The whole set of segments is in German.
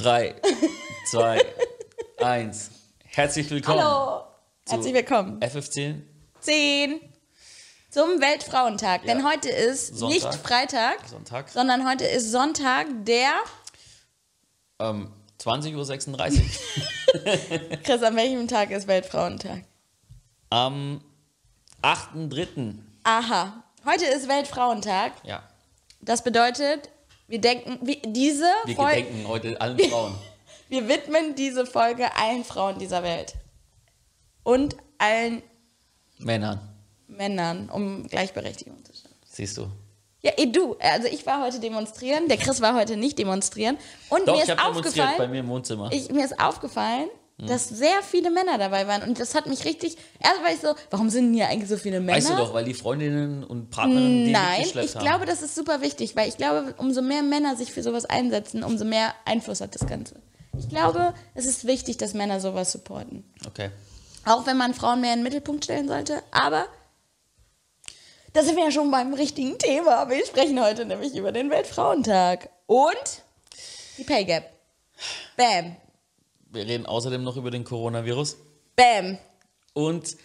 3, 2, 1. Herzlich willkommen. Hallo. Herzlich willkommen. FF10. 10 zum Weltfrauentag. Ja. Denn heute ist Sonntag. nicht Freitag, Sonntag. sondern heute ist Sonntag, der. Ähm, 20.36 Uhr. Chris, an welchem Tag ist Weltfrauentag? Am 8.3. Aha. Heute ist Weltfrauentag. Ja. Das bedeutet, wir denken, wie, diese Wir Folge. gedenken heute allen Frauen. Wir widmen diese Folge allen Frauen dieser Welt. Und allen Männern. Männern, um Gleichberechtigung zu schaffen. Siehst du. Ja, eh, du. Also ich war heute demonstrieren, der Chris war heute nicht demonstrieren. Und Doch, mir ich ist habe demonstriert bei aufgefallen, mir im Wohnzimmer. ich, mir ist aufgefallen. Dass sehr viele Männer dabei waren. Und das hat mich richtig. Erst war ich so, warum sind denn hier eigentlich so viele Männer? weißt du doch, weil die Freundinnen und Partnerinnen die Nein, ich haben. glaube, das ist super wichtig, weil ich glaube, umso mehr Männer sich für sowas einsetzen, umso mehr Einfluss hat das Ganze. Ich glaube, es ist wichtig, dass Männer sowas supporten. Okay. Auch wenn man Frauen mehr in den Mittelpunkt stellen sollte. Aber da sind wir ja schon beim richtigen Thema. Wir sprechen heute nämlich über den Weltfrauentag und die Pay Gap. Bam, Wir reden außerdem noch über den Coronavirus. bam. Und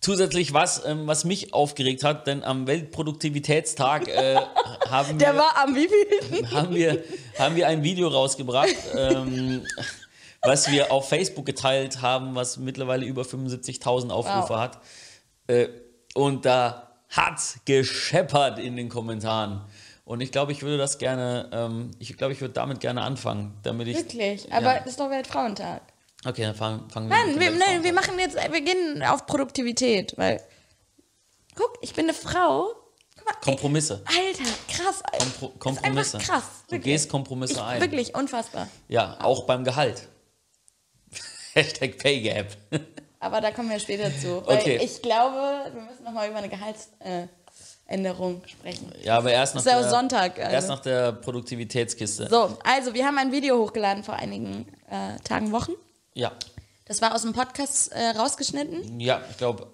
zusätzlich was, ähm, was mich aufgeregt hat, denn am Weltproduktivitätstag äh, haben, Der wir, war am wievielten? haben, wir, haben wir ein Video rausgebracht, ähm, was wir auf Facebook geteilt haben, was mittlerweile über 75.000 Aufrufe Wow. hat. Äh, und da hat's gescheppert in den Kommentaren. Und ich glaube, ich würde das gerne, ähm, ich glaube, ich würde damit gerne anfangen, damit ich. Wirklich, aber Ja. es ist doch Weltfrauentag. Okay, dann fangen, fangen wir Nein, mit wir, nein, wir machen jetzt, wir gehen auf Produktivität, weil, guck, ich bin eine Frau. Mal, ey, Kompromisse. Alter, krass. Alter. Kompro ist Kompromisse. einfach krass. Du Wirklich. gehst Kompromisse ich, ein. Wirklich, unfassbar. Ja, auch beim Gehalt. Hashtag Pay Gap. Aber da kommen wir später zu. Weil Okay. ich glaube, wir müssen nochmal über eine Gehaltsänderung sprechen. Ja, aber erst nach, der, Sonntag, also. erst nach der Produktivitätskiste. So, also wir haben ein Video hochgeladen vor einigen äh, Tagen, Wochen. Ja, Das war aus dem Podcast äh, rausgeschnitten. ja, ich glaube,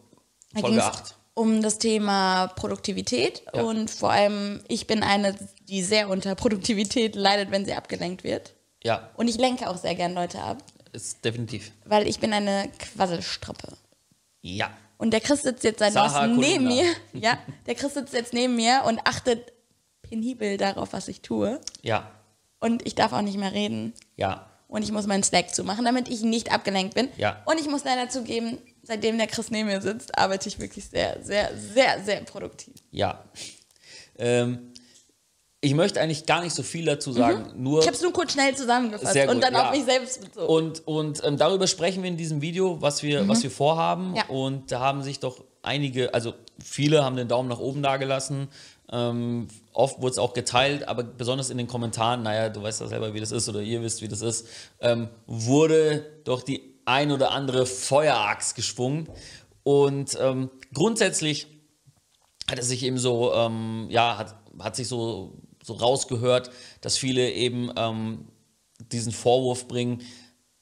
Da Folge ging's 8. um das Thema Produktivität. Ja. Und vor allem, ich bin eine, die sehr unter Produktivität leidet, wenn sie abgelenkt wird. Ja, Und ich lenke auch sehr gern Leute ab, ist definitiv. weil ich bin eine Quasselstrippe. Ja. Und der Chris sitzt jetzt seit neuestem neben mir. Ja, der Chris sitzt jetzt neben mir und achtet penibel darauf, was ich tue. Ja. Und ich darf auch nicht mehr reden. Ja. Und ich muss meinen Slack zumachen, damit ich nicht abgelenkt bin. Ja. Und ich muss leider zugeben, seitdem der Chris neben mir sitzt, arbeite ich wirklich sehr, sehr, sehr, sehr produktiv. Ja. Ähm, ich möchte eigentlich gar nicht so viel dazu sagen. Nur Mhm. Ich habe es nur kurz schnell zusammengefasst gut, und dann ja. auf mich selbst bezogen. Und, und ähm, darüber sprechen wir in diesem Video, was wir, was wir vorhaben. Mhm. Ja. Und da haben sich doch einige, also viele haben den Daumen nach oben dagelassen. Ähm, oft wurde es auch geteilt, aber besonders in den Kommentaren, naja, du weißt ja selber, wie das ist oder ihr wisst, wie das ist, ähm, wurde doch die ein oder andere Feuerachs geschwungen. Und ähm, grundsätzlich hat es sich eben so, ähm, ja, hat, hat sich so, so rausgehört, dass viele eben ähm, diesen Vorwurf bringen,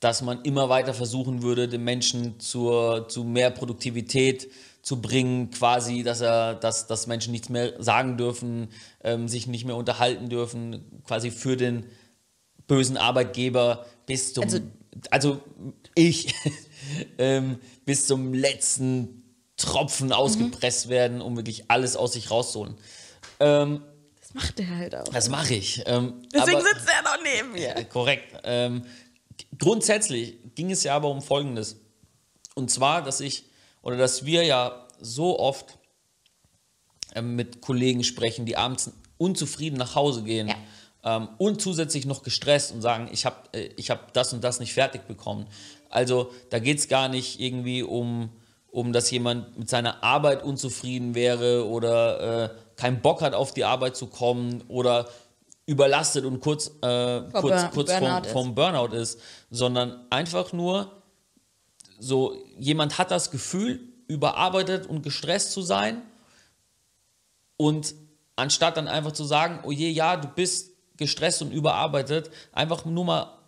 dass man immer weiter versuchen würde, den Menschen zur, zu mehr Produktivität zu bringen, quasi, dass er, dass, dass Menschen nichts mehr sagen dürfen, ähm, sich nicht mehr unterhalten dürfen, quasi für den bösen Arbeitgeber bis zum, also, Also- ich, ähm, bis zum letzten Tropfen ausgepresst werden, um wirklich alles aus sich rauszuholen. Ähm, das macht er halt auch. das mache ich. Ähm, Deswegen aber- sitzt er noch neben mir. äh, Korrekt. Ähm, grundsätzlich ging es ja aber um Folgendes. Und zwar, dass ich oder dass wir ja so oft ähm, mit Kollegen sprechen, die abends unzufrieden nach Hause gehen Ja. ähm, und zusätzlich noch gestresst und sagen, ich habe äh, ich hab das und das nicht fertig bekommen. Also da geht es gar nicht irgendwie um, um, dass jemand mit seiner Arbeit unzufrieden wäre oder äh, keinen Bock hat, auf die Arbeit zu kommen oder überlastet und kurz, äh, kurz, Bur- kurz Burnout vorm, ist. vorm Burnout ist, sondern einfach nur so, jemand hat das Gefühl, überarbeitet und gestresst zu sein und anstatt dann einfach zu sagen, oh je, ja, du bist gestresst und überarbeitet, einfach nur mal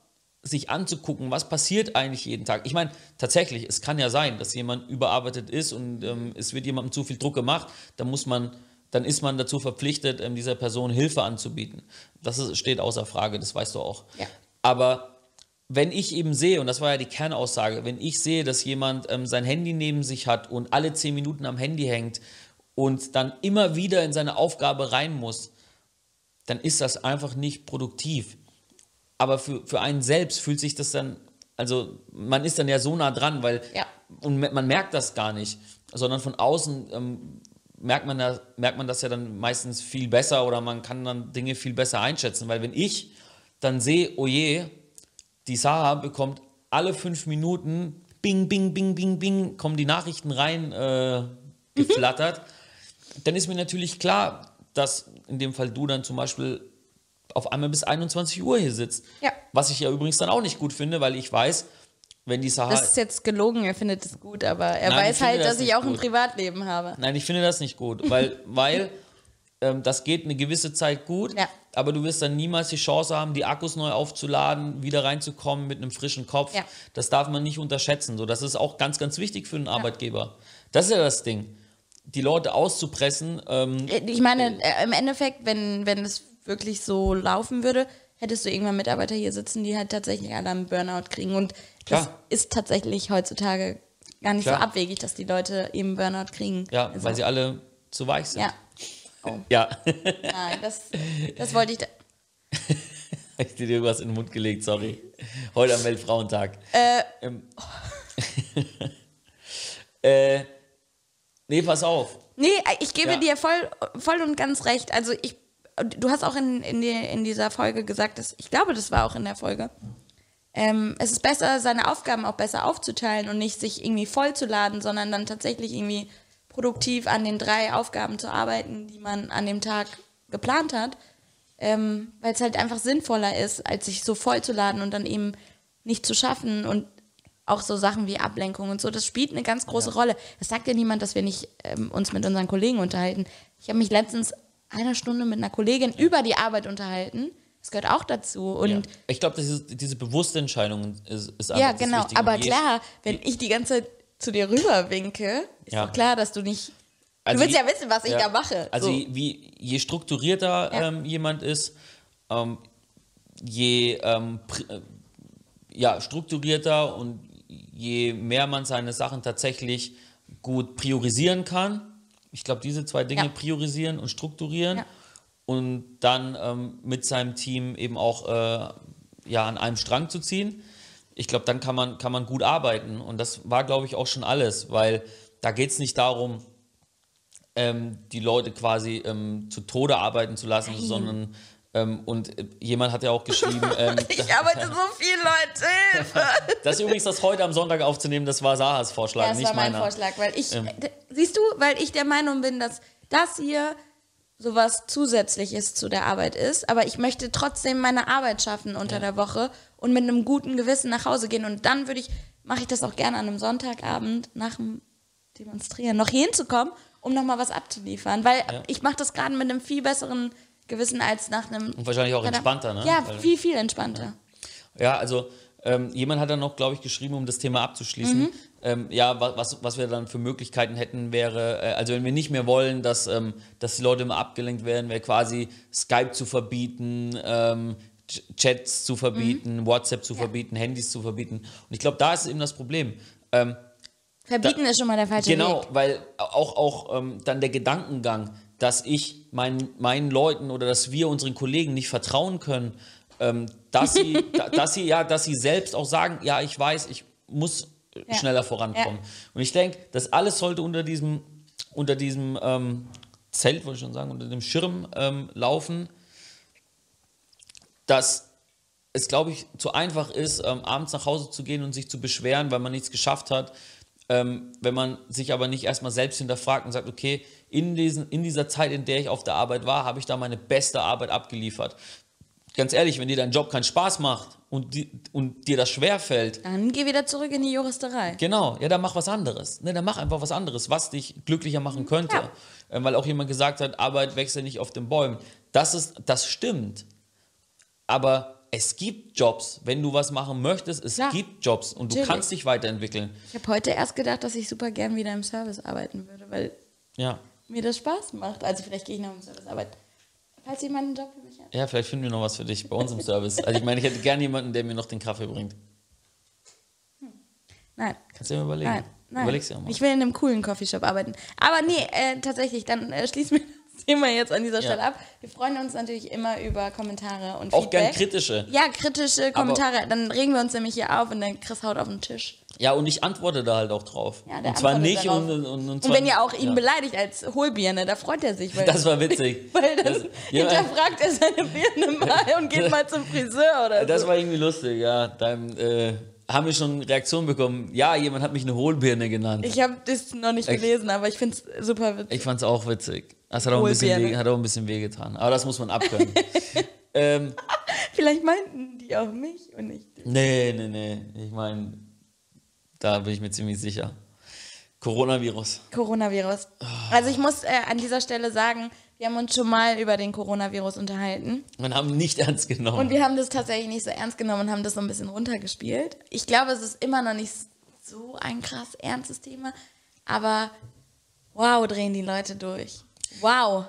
sich anzugucken, was passiert eigentlich jeden Tag. Ich meine, tatsächlich, es kann ja sein, dass jemand überarbeitet ist und ähm, es wird jemandem zu viel Druck gemacht, dann muss man, dann ist man dazu verpflichtet, ähm, dieser Person Hilfe anzubieten. Das ist, steht außer Frage, das weißt du auch. Ja. Aber wenn ich eben sehe, und das war ja die Kernaussage, wenn ich sehe, dass jemand ähm, sein Handy neben sich hat und alle zehn Minuten am Handy hängt und dann immer wieder in seine Aufgabe rein muss, dann ist das einfach nicht produktiv. Aber für, für einen selbst fühlt sich das dann, also man ist dann ja so nah dran, weil Ja. und man merkt das gar nicht, sondern von außen ähm, merkt, man da, merkt man das ja dann meistens viel besser oder man kann dann Dinge viel besser einschätzen, weil wenn ich dann sehe, oh je, die Sarah bekommt alle fünf Minuten, bing, bing, bing, bing, bing, kommen die Nachrichten rein äh, geflattert, dann ist mir natürlich klar, dass in dem Fall du dann zum Beispiel auf einmal bis 21 Uhr hier sitzt. Ja. Was ich ja übrigens dann auch nicht gut finde, weil ich weiß, wenn die Sarah. Das ist jetzt gelogen, er findet es gut, aber er Nein, weiß halt, das dass ich auch ein gut. Privatleben habe. Nein, ich finde das nicht gut, weil, weil ähm, das geht eine gewisse Zeit gut, Ja. aber du wirst dann niemals die Chance haben, die Akkus neu aufzuladen, wieder reinzukommen mit einem frischen Kopf. Ja. Das darf man nicht unterschätzen. So, das ist auch ganz, ganz wichtig für einen Arbeitgeber. Das ist ja das Ding. Die Leute auszupressen, ähm, Ich meine, äh, im Endeffekt, wenn, wenn es wirklich so laufen würde, hättest du irgendwann Mitarbeiter hier sitzen, die halt tatsächlich alle einen Burnout kriegen. Und das Klar. ist tatsächlich heutzutage gar nicht Klar. so abwegig, dass die Leute eben Burnout kriegen. ja, Also, weil sie alle zu weich sind. Ja. Oh, Ja. nein, das, das wollte ich. Da ich dir irgendwas in den Mund gelegt, sorry. Heute am Weltfrauentag. Äh. Ähm, äh, nee, pass auf. Nee, ich gebe Ja. dir voll, voll und ganz recht. Also ich, du hast auch in, in, die, in dieser Folge gesagt, dass, ich glaube, das war auch in der Folge, ähm, es ist besser, seine Aufgaben auch besser aufzuteilen und nicht sich irgendwie vollzuladen, sondern dann tatsächlich irgendwie produktiv an den drei Aufgaben zu arbeiten, die man an dem Tag geplant hat, ähm, weil es halt einfach sinnvoller ist, als sich so vollzuladen und dann eben nicht zu schaffen und auch so Sachen wie Ablenkung und so, das spielt eine ganz große Rolle. Es sagt ja niemand, dass wir nicht ähm, uns mit unseren Kollegen unterhalten. Ich habe mich letztens eine Stunde mit einer Kollegin über die Arbeit unterhalten. Das gehört auch dazu. Und Ja. Ich glaube, diese, bewusste Entscheidung ist, ist ja, genau. Wichtige. Aber klar, wenn ich die ganze Zeit zu dir rüber winke, ist Ja. doch klar, dass du nicht. Also du willst je- ja wissen, was ich da mache. Also so. wie, je strukturierter Ja. ähm, jemand ist, ähm, je ähm, äh, ja, strukturierter und je mehr man seine Sachen tatsächlich gut priorisieren kann. Ich glaube, diese zwei Dinge Ja. priorisieren und strukturieren Ja. und dann ähm, mit seinem Team eben auch äh, ja, an einem Strang zu ziehen. Ich glaube, dann kann man, kann man gut arbeiten. Und das war, glaube ich, auch schon alles, weil da geht es nicht darum, ähm, die Leute quasi ähm, zu Tode arbeiten zu lassen, sondern ähm, und äh, jemand hat ja auch geschrieben, ähm, ich arbeite so viel, Leute. Hilfe. das ist übrigens das heute am Sonntag aufzunehmen, das war Sahas Vorschlag, Ja, das nicht war mein meiner. Vorschlag, weil ich, Ähm. siehst du, weil ich der Meinung bin, dass das hier sowas Zusätzliches zu der Arbeit ist, aber ich möchte trotzdem meine Arbeit schaffen unter der Woche und mit einem guten Gewissen nach Hause gehen und dann würde ich, mache ich das auch gerne an einem Sonntagabend nach dem Demonstrieren noch hier hinzukommen, um nochmal was abzuliefern, weil ich mache das gerade mit einem viel besseren Gewissen als nach einem... Und wahrscheinlich auch entspannter, ne? Ja, Weil- viel, viel entspannter. Ja, also ähm, jemand hat dann noch, glaube ich, geschrieben, um das Thema abzuschließen. Mhm. Ähm, ja, wa- was, was wir dann für Möglichkeiten hätten, wäre, äh, also wenn wir nicht mehr wollen, dass, ähm, dass die Leute immer abgelenkt werden, wäre quasi Skype zu verbieten, ähm, Ch- Chats zu verbieten, Mhm. WhatsApp zu verbieten, Handys zu verbieten. Und ich glaube, da ist eben das Problem. Ähm, Verbieten ist schon mal der falsche Genau, Weg. weil auch, auch ähm, dann der Gedankengang, dass ich meinen, meinen Leuten oder dass wir unseren Kollegen nicht vertrauen können, ähm, dass, sie, da, dass, sie, ja, dass sie selbst auch sagen, ja, ich weiß, ich muss Ja. schneller vorankommen. Und ich denke, das alles sollte unter diesem, unter diesem ähm, Zelt, wollte ich schon sagen, unter dem Schirm ähm, laufen, dass es, glaube ich, zu einfach ist, ähm, abends nach Hause zu gehen und sich zu beschweren, weil man nichts geschafft hat. Ähm, wenn man sich aber nicht erstmal selbst hinterfragt und sagt, okay, in, diesen, in dieser Zeit, in der ich auf der Arbeit war, habe ich da meine beste Arbeit abgeliefert. Ganz ehrlich, wenn dir dein Job keinen Spaß macht und, die, und dir das schwerfällt, Dann geh wieder zurück in die Juristerei. Genau, ja, dann mach was anderes. Ne, dann mach einfach was anderes, was dich glücklicher machen könnte. Ja. Ähm, weil auch jemand gesagt hat, Arbeit wächst ja nicht auf den Bäumen. Das, ist, das stimmt. Aber es gibt Jobs. Wenn du was machen möchtest, es Ja. gibt Jobs und du Natürlich. kannst dich weiterentwickeln. Ich habe heute erst gedacht, dass ich super gern wieder im Service arbeiten würde, weil Ja. Mir das Spaß macht. Also vielleicht gehe ich noch im Service arbeiten. falls jemand einen Job für mich hat. Ja, vielleicht finden wir noch was für dich bei uns im Service. Also ich meine, ich hätte gerne jemanden, der mir noch den Kaffee bringt. Nein. Kannst du dir mal überlegen. Nein, nein. Überleg's dir mal. Ich will in einem coolen Coffeeshop arbeiten. Aber nee, äh, tatsächlich, dann äh, schließen wir das Thema jetzt an dieser Stelle ab. Wir freuen uns natürlich immer über Kommentare und Auch gern Feedback. kritische. Ja, kritische Kommentare. dann regen wir uns nämlich hier auf und dann Chris haut auf den Tisch. Ja, und ich antworte da halt auch drauf. Ja, der und zwar nicht und, und, und, Und zwar, wenn ihr auch ihn ja. beleidigt als Hohlbirne, da freut er sich. Das war witzig. Weil dann Das- ja, hinterfragt er seine Birne mal und geht mal zum Friseur oder Das so. war irgendwie lustig, ja. Dann äh, haben wir schon Reaktionen bekommen. Ja, jemand hat mich eine Hohlbirne genannt. Ich, Ich habe das noch nicht Echt? gelesen, aber ich finde es super witzig. fand's auch witzig. Das hat auch, ein bisschen weh, hat auch ein bisschen wehgetan. Aber das muss man abkönnen. ähm, Vielleicht meinten die auch mich und nicht dich. nee, nee, nee. Ich meine, da bin ich mir ziemlich sicher. Coronavirus. Coronavirus. Also ich muss äh, an dieser Stelle sagen, wir haben uns schon mal über den Coronavirus unterhalten. Man haben nicht ernst genommen. Und wir haben das tatsächlich nicht so ernst genommen und haben das so ein bisschen runtergespielt. Ich glaube, es ist immer noch nicht so ein krass ernstes Thema. Aber wow, drehen die Leute durch. Wow.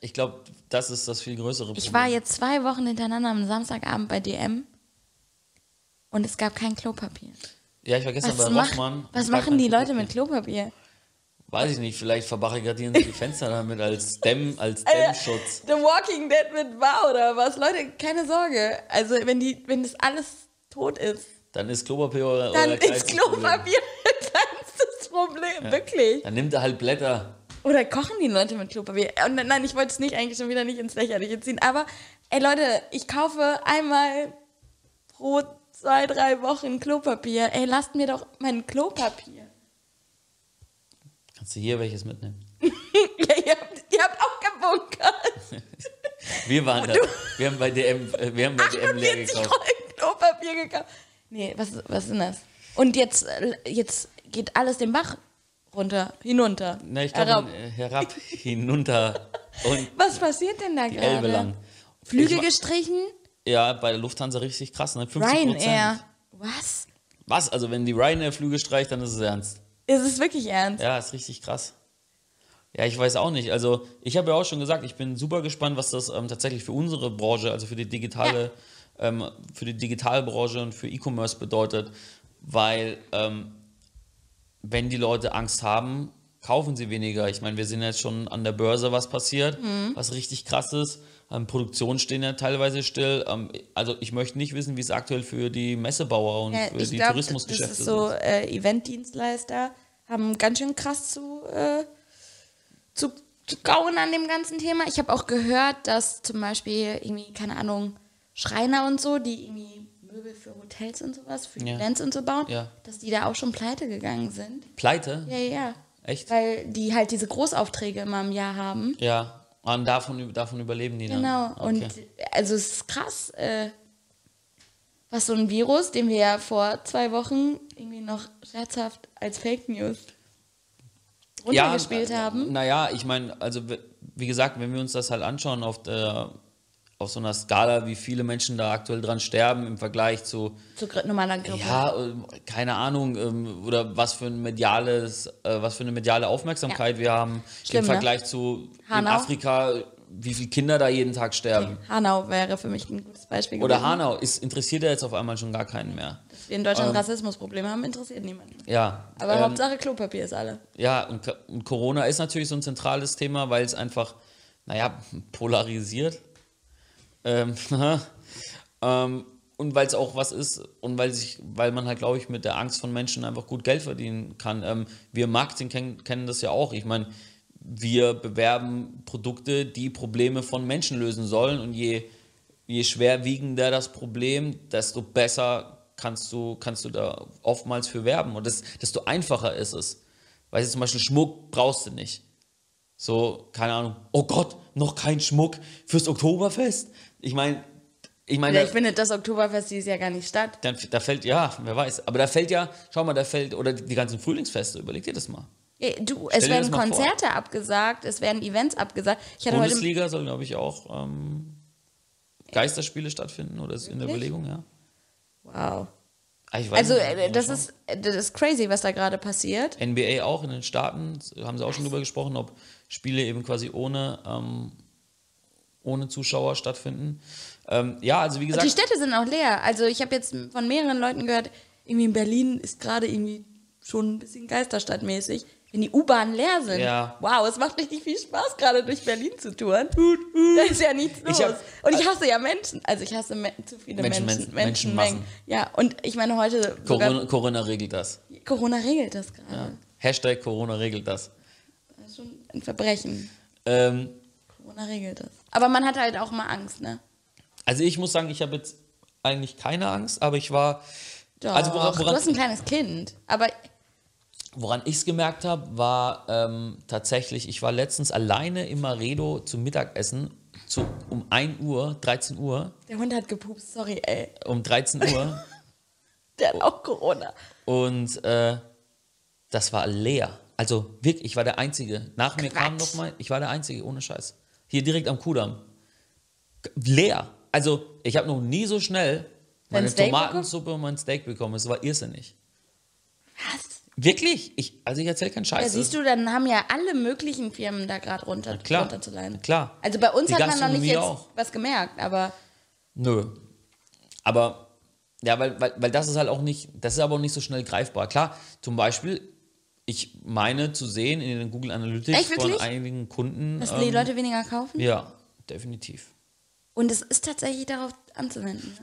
Ich glaube, das ist das viel größere Problem. Ich war jetzt zwei Wochen hintereinander am Samstagabend bei DM und es gab kein Klopapier. ja, ich war gestern Was, bei mach, Rossmann. was machen die kein Leute mit Klopapier? Weiß ich nicht, vielleicht verbarrikadieren sie die Fenster damit als Dämm, als Äh, Dämmschutz. The Walking Dead mit war oder was? Leute, keine Sorge. Also wenn die, wenn das alles tot ist, Dann ist Klopapier euer dann ist. Klopapier ein kleinstes Problem. Wirklich. Dann nimmt er halt Blätter. Oder kochen die Leute mit Klopapier? Und nein, ich wollte es nicht eigentlich schon wieder nicht ins Lächerliche ziehen. Aber, ey Leute, ich kaufe einmal pro zwei, drei Wochen Klopapier. Ey, lasst mir doch mein Klopapier. Kannst du hier welches mitnehmen? ja, ihr habt, ihr habt auch gebunkert. Wir waren da. Wir haben bei DM, äh, wir haben bei DM leer 48 gekauft. Rollen Klopapier gekauft. Nee, was, was ist denn das? Und jetzt, äh, jetzt geht alles den Bach runter, hinunter. Na, ich herab. glaube, herab, hinunter und Was passiert denn da die Elbe lang. gerade? Flüge Ich gestrichen? Ja, bei der Lufthansa richtig krass, ne? 50 Ryanair. Was? Was? Also wenn die Ryanair-Flüge streicht, dann ist es ernst. Ist es wirklich ernst? Ja, ist richtig krass. Ja, ich weiß auch nicht. Also ich habe ja auch schon gesagt, ich bin super gespannt, was das ähm, tatsächlich für unsere Branche, also für die digitale, ähm, für die Digitalbranche und für E-Commerce bedeutet, weil ähm, wenn die Leute Angst haben, kaufen sie weniger. Ich meine, wir sehen jetzt schon an der Börse, was passiert, Mhm. was richtig krass ist. Ähm, Produktionen stehen ja teilweise still. Ähm, also ich möchte nicht wissen, wie es aktuell für die Messebauer und Ja, für die glaube, das Tourismusgeschäfte ist so, sind. äh, Eventdienstleister haben ganz schön krass zu, äh, zu, zu kauen an dem ganzen Thema. Ich habe auch gehört, dass zum Beispiel irgendwie, keine Ahnung, Schreiner und so, die irgendwie Möbel für Hotels und sowas, für Ja. Events und so bauen, Ja. dass die da auch schon pleite gegangen sind. Pleite? Ja, ja, ja. Echt? Weil die halt diese Großaufträge immer im Jahr haben. Ja, und davon, davon überleben die dann. Genau. Und Okay. also es ist krass, äh, was so ein Virus, den wir ja vor zwei Wochen irgendwie noch scherzhaft als Fake News runtergespielt haben. Naja, ich meine, also wie gesagt, wenn wir uns das halt anschauen auf, der, auf so einer Skala, wie viele Menschen da aktuell dran sterben im Vergleich zu, Zu normaler Grippe. ja, ähm, keine Ahnung, ähm, oder was für ein mediales, äh, was für eine mediale Aufmerksamkeit wir haben Schlimm, im ne? Vergleich zu in Hanau? Afrika, wie viele Kinder da jeden Tag sterben. Hanau wäre für mich ein gutes Beispiel Oder gewesen. Hanau, ist, interessiert ja jetzt auf einmal schon gar keinen mehr. Dass wir in Deutschland Rassismusprobleme haben, interessiert niemanden. Ja. Aber ähm, Hauptsache Klopapier ist alle. Ja, und, und Corona ist natürlich so ein zentrales Thema, weil es einfach, naja, polarisiert. Ähm, ähm, und weil es auch was ist und weil sich, weil man halt, glaube ich, mit der Angst von Menschen einfach gut Geld verdienen kann. Ähm, wir Marketing kennen, kennen das ja auch. Ich meine, wir bewerben Produkte, die Probleme von Menschen lösen sollen und je, je schwerwiegender das Problem, desto besser kannst du, kannst du da oftmals für werben und das, desto einfacher ist es. Weil zum Beispiel Schmuck brauchst du nicht. So, keine Ahnung, oh Gott, noch kein Schmuck fürs Oktoberfest. Ich meine, ich meine, Vielleicht findet das Oktoberfest dieses Jahr gar nicht statt. dann, da fällt, ja, wer weiß, aber da fällt ja, schau mal, da fällt, oder die, ganzen Frühlingsfeste, überleg dir das mal. Ja, Du, Stell es werden mal vor. Konzerte abgesagt, es werden Events abgesagt. Bundesliga soll, glaube ich, auch ähm, Geisterspiele stattfinden oder ist in der Wirklich? Überlegung, ja. Wow. Ah, Also, nicht, äh, das ist, das ist crazy, was da gerade passiert. NBA auch in den Staaten, haben sie auch schon drüber gesprochen, ob Spiele eben quasi ohne, ähm, ohne Zuschauer stattfinden. Ähm, ja, also wie Und gesagt, die Städte sind auch leer. Also ich habe jetzt von mehreren Leuten gehört, irgendwie in Berlin ist gerade irgendwie schon ein bisschen Geisterstadtmäßig. Wenn die U-Bahnen leer sind. Ja. Wow, es macht richtig viel Spaß, gerade durch Berlin zu touren. Da ist ja nichts los. Ich hab- und ich hasse ja Menschen. Also ich hasse Me zu viele Menschen- Menschen. Menschen- Menschenmengen. Ja, und ich meine heute Corona, Corona regelt das. Corona regelt das gerade. Ja. Hashtag Corona regelt das. Das ist schon ein Verbrechen. Ähm, Corona regelt das. Aber man hat halt auch mal Angst, ne? also ich muss sagen, ich habe jetzt eigentlich keine Angst, aber ich war, Doch, also woran, du hast ein woran, kleines Kind. Aber woran ich es gemerkt habe, war ähm, tatsächlich, ich war letztens alleine im Maredo zum Mittagessen zu, um 1 Uhr, 13 Uhr, der Hund hat gepupst, sorry, ey. um 13 Uhr Der hat auch Corona. und äh, das war leer. Also wirklich, ich war der Einzige. Nach mir kam Quatsch. noch mal, ich war der Einzige, ohne Scheiß. Hier direkt am Kudamm. Leer. Also ich habe noch nie so schnell meine Tomatensuppe und mein Steak bekommen. Es war irrsinnig. Was? Wirklich? Ich, also ich erzähle keinen Scheiß. Ja, siehst du, dann haben ja alle möglichen Firmen da gerade runter, klar. runterzuleiten. Na klar. Also bei uns Die hat man noch nicht jetzt auch. was gemerkt, aber Nö. Aber, ja, weil, weil, weil das ist halt auch nicht, das ist aber auch nicht so schnell greifbar. Klar, zum Beispiel, ich meine zu sehen in den Google Analytics Echt, von einigen Kunden. dass die Leute weniger kaufen. Ja, definitiv. Und es ist tatsächlich darauf anzuwenden.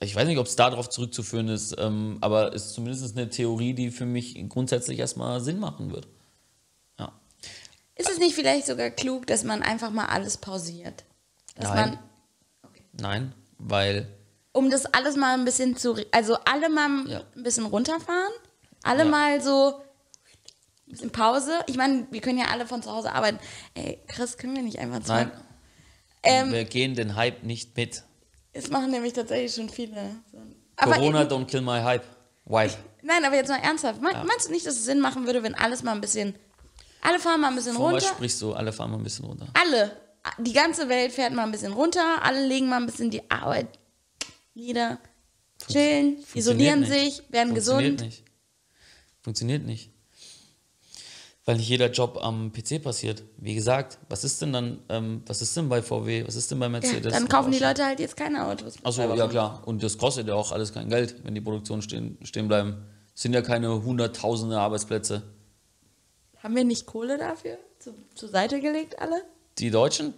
Ich weiß nicht, ob es darauf zurückzuführen ist, ähm, aber es ist zumindest eine Theorie, die für mich grundsätzlich erstmal Sinn machen wird. Ja. Ist es nicht vielleicht sogar klug, dass man einfach mal alles pausiert? Dass Nein. man, Nein, weil um das alles mal ein bisschen zu, also alle mal Ja. ein bisschen runterfahren, alle Ja. mal so Pause. Ich meine, wir können ja alle von zu Hause arbeiten. Ey, Chris, können wir nicht einfach zwei? nein, Ähm, wir gehen den Hype nicht mit. Es machen nämlich tatsächlich schon viele. Aber Corona, in- don't kill my hype. Wipe. nein, aber jetzt mal ernsthaft. Me- Meinst du nicht, dass es Sinn machen würde, wenn alles mal ein bisschen, alle fahren mal ein bisschen was runter? sprichst du? Alle fahren mal ein bisschen runter. Alle. Die ganze Welt fährt mal ein bisschen runter. Alle legen mal ein bisschen die Arbeit nieder. Chillen, Funktioniert isolieren nicht. sich, werden Funktioniert gesund. nicht. Funktioniert nicht. Weil nicht jeder Job am PC passiert. Wie gesagt, was ist denn dann, ähm, was ist denn bei VW, was ist denn bei Ja, Mercedes? dann kaufen die Leute halt jetzt keine Autos. Achso, ja klar. Und das kostet ja auch alles kein Geld, wenn die Produktionen stehen, stehen bleiben. Es sind ja keine hunderttausende Arbeitsplätze. Haben wir nicht Kohle dafür zu, zur Seite gelegt, alle? Die Deutschen?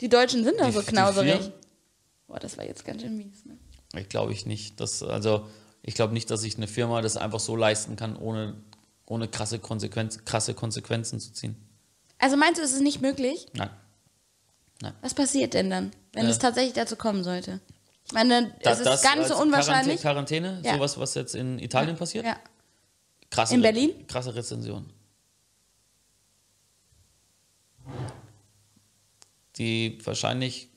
Die Deutschen sind Die- so knauserig. Boah, das war jetzt ganz schön mies. Ne? Ich glaube ich nicht. Das, also, ich glaube nicht, dass sich eine Firma das einfach so leisten kann, ohne, ohne krasse, Konsequenz, krasse Konsequenzen zu ziehen. Also meinst du, es ist nicht möglich? Nein. Was passiert denn dann, wenn Äh. es tatsächlich dazu kommen sollte? Ich meine, Da- es ist gar nicht so unwahrscheinlich. Quarantäne, Quarantäne Ja. sowas, was jetzt in Italien passiert? Ja. Krasse, In Re- Berlin? Krasse Rezension. Die wahrscheinlich,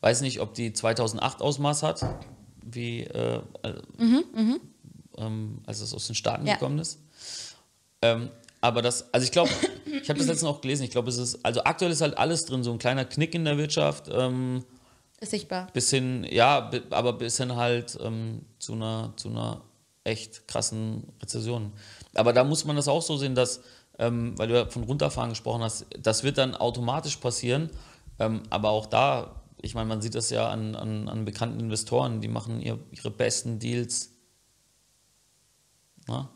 weiß nicht, ob die 2008 Ausmaß hat, wie äh, äh, ähm, als es aus den Staaten Mhm, Ja. gekommen ist. Ähm, aber das, also ich glaube, ich habe das letztens auch gelesen, ich glaube, es ist, also aktuell ist halt alles drin, so ein kleiner Knick in der Wirtschaft, ähm, Ist sichtbar. bis hin, ja, aber bis hin halt ähm, zu, einer, zu einer echt krassen Rezession. Aber da muss man das auch so sehen, dass, ähm, weil du ja von runterfahren gesprochen hast, das wird dann automatisch passieren. Ähm, aber auch da, ich meine, man sieht das ja an, an, an bekannten Investoren, die machen ihr, ihre besten Deals na,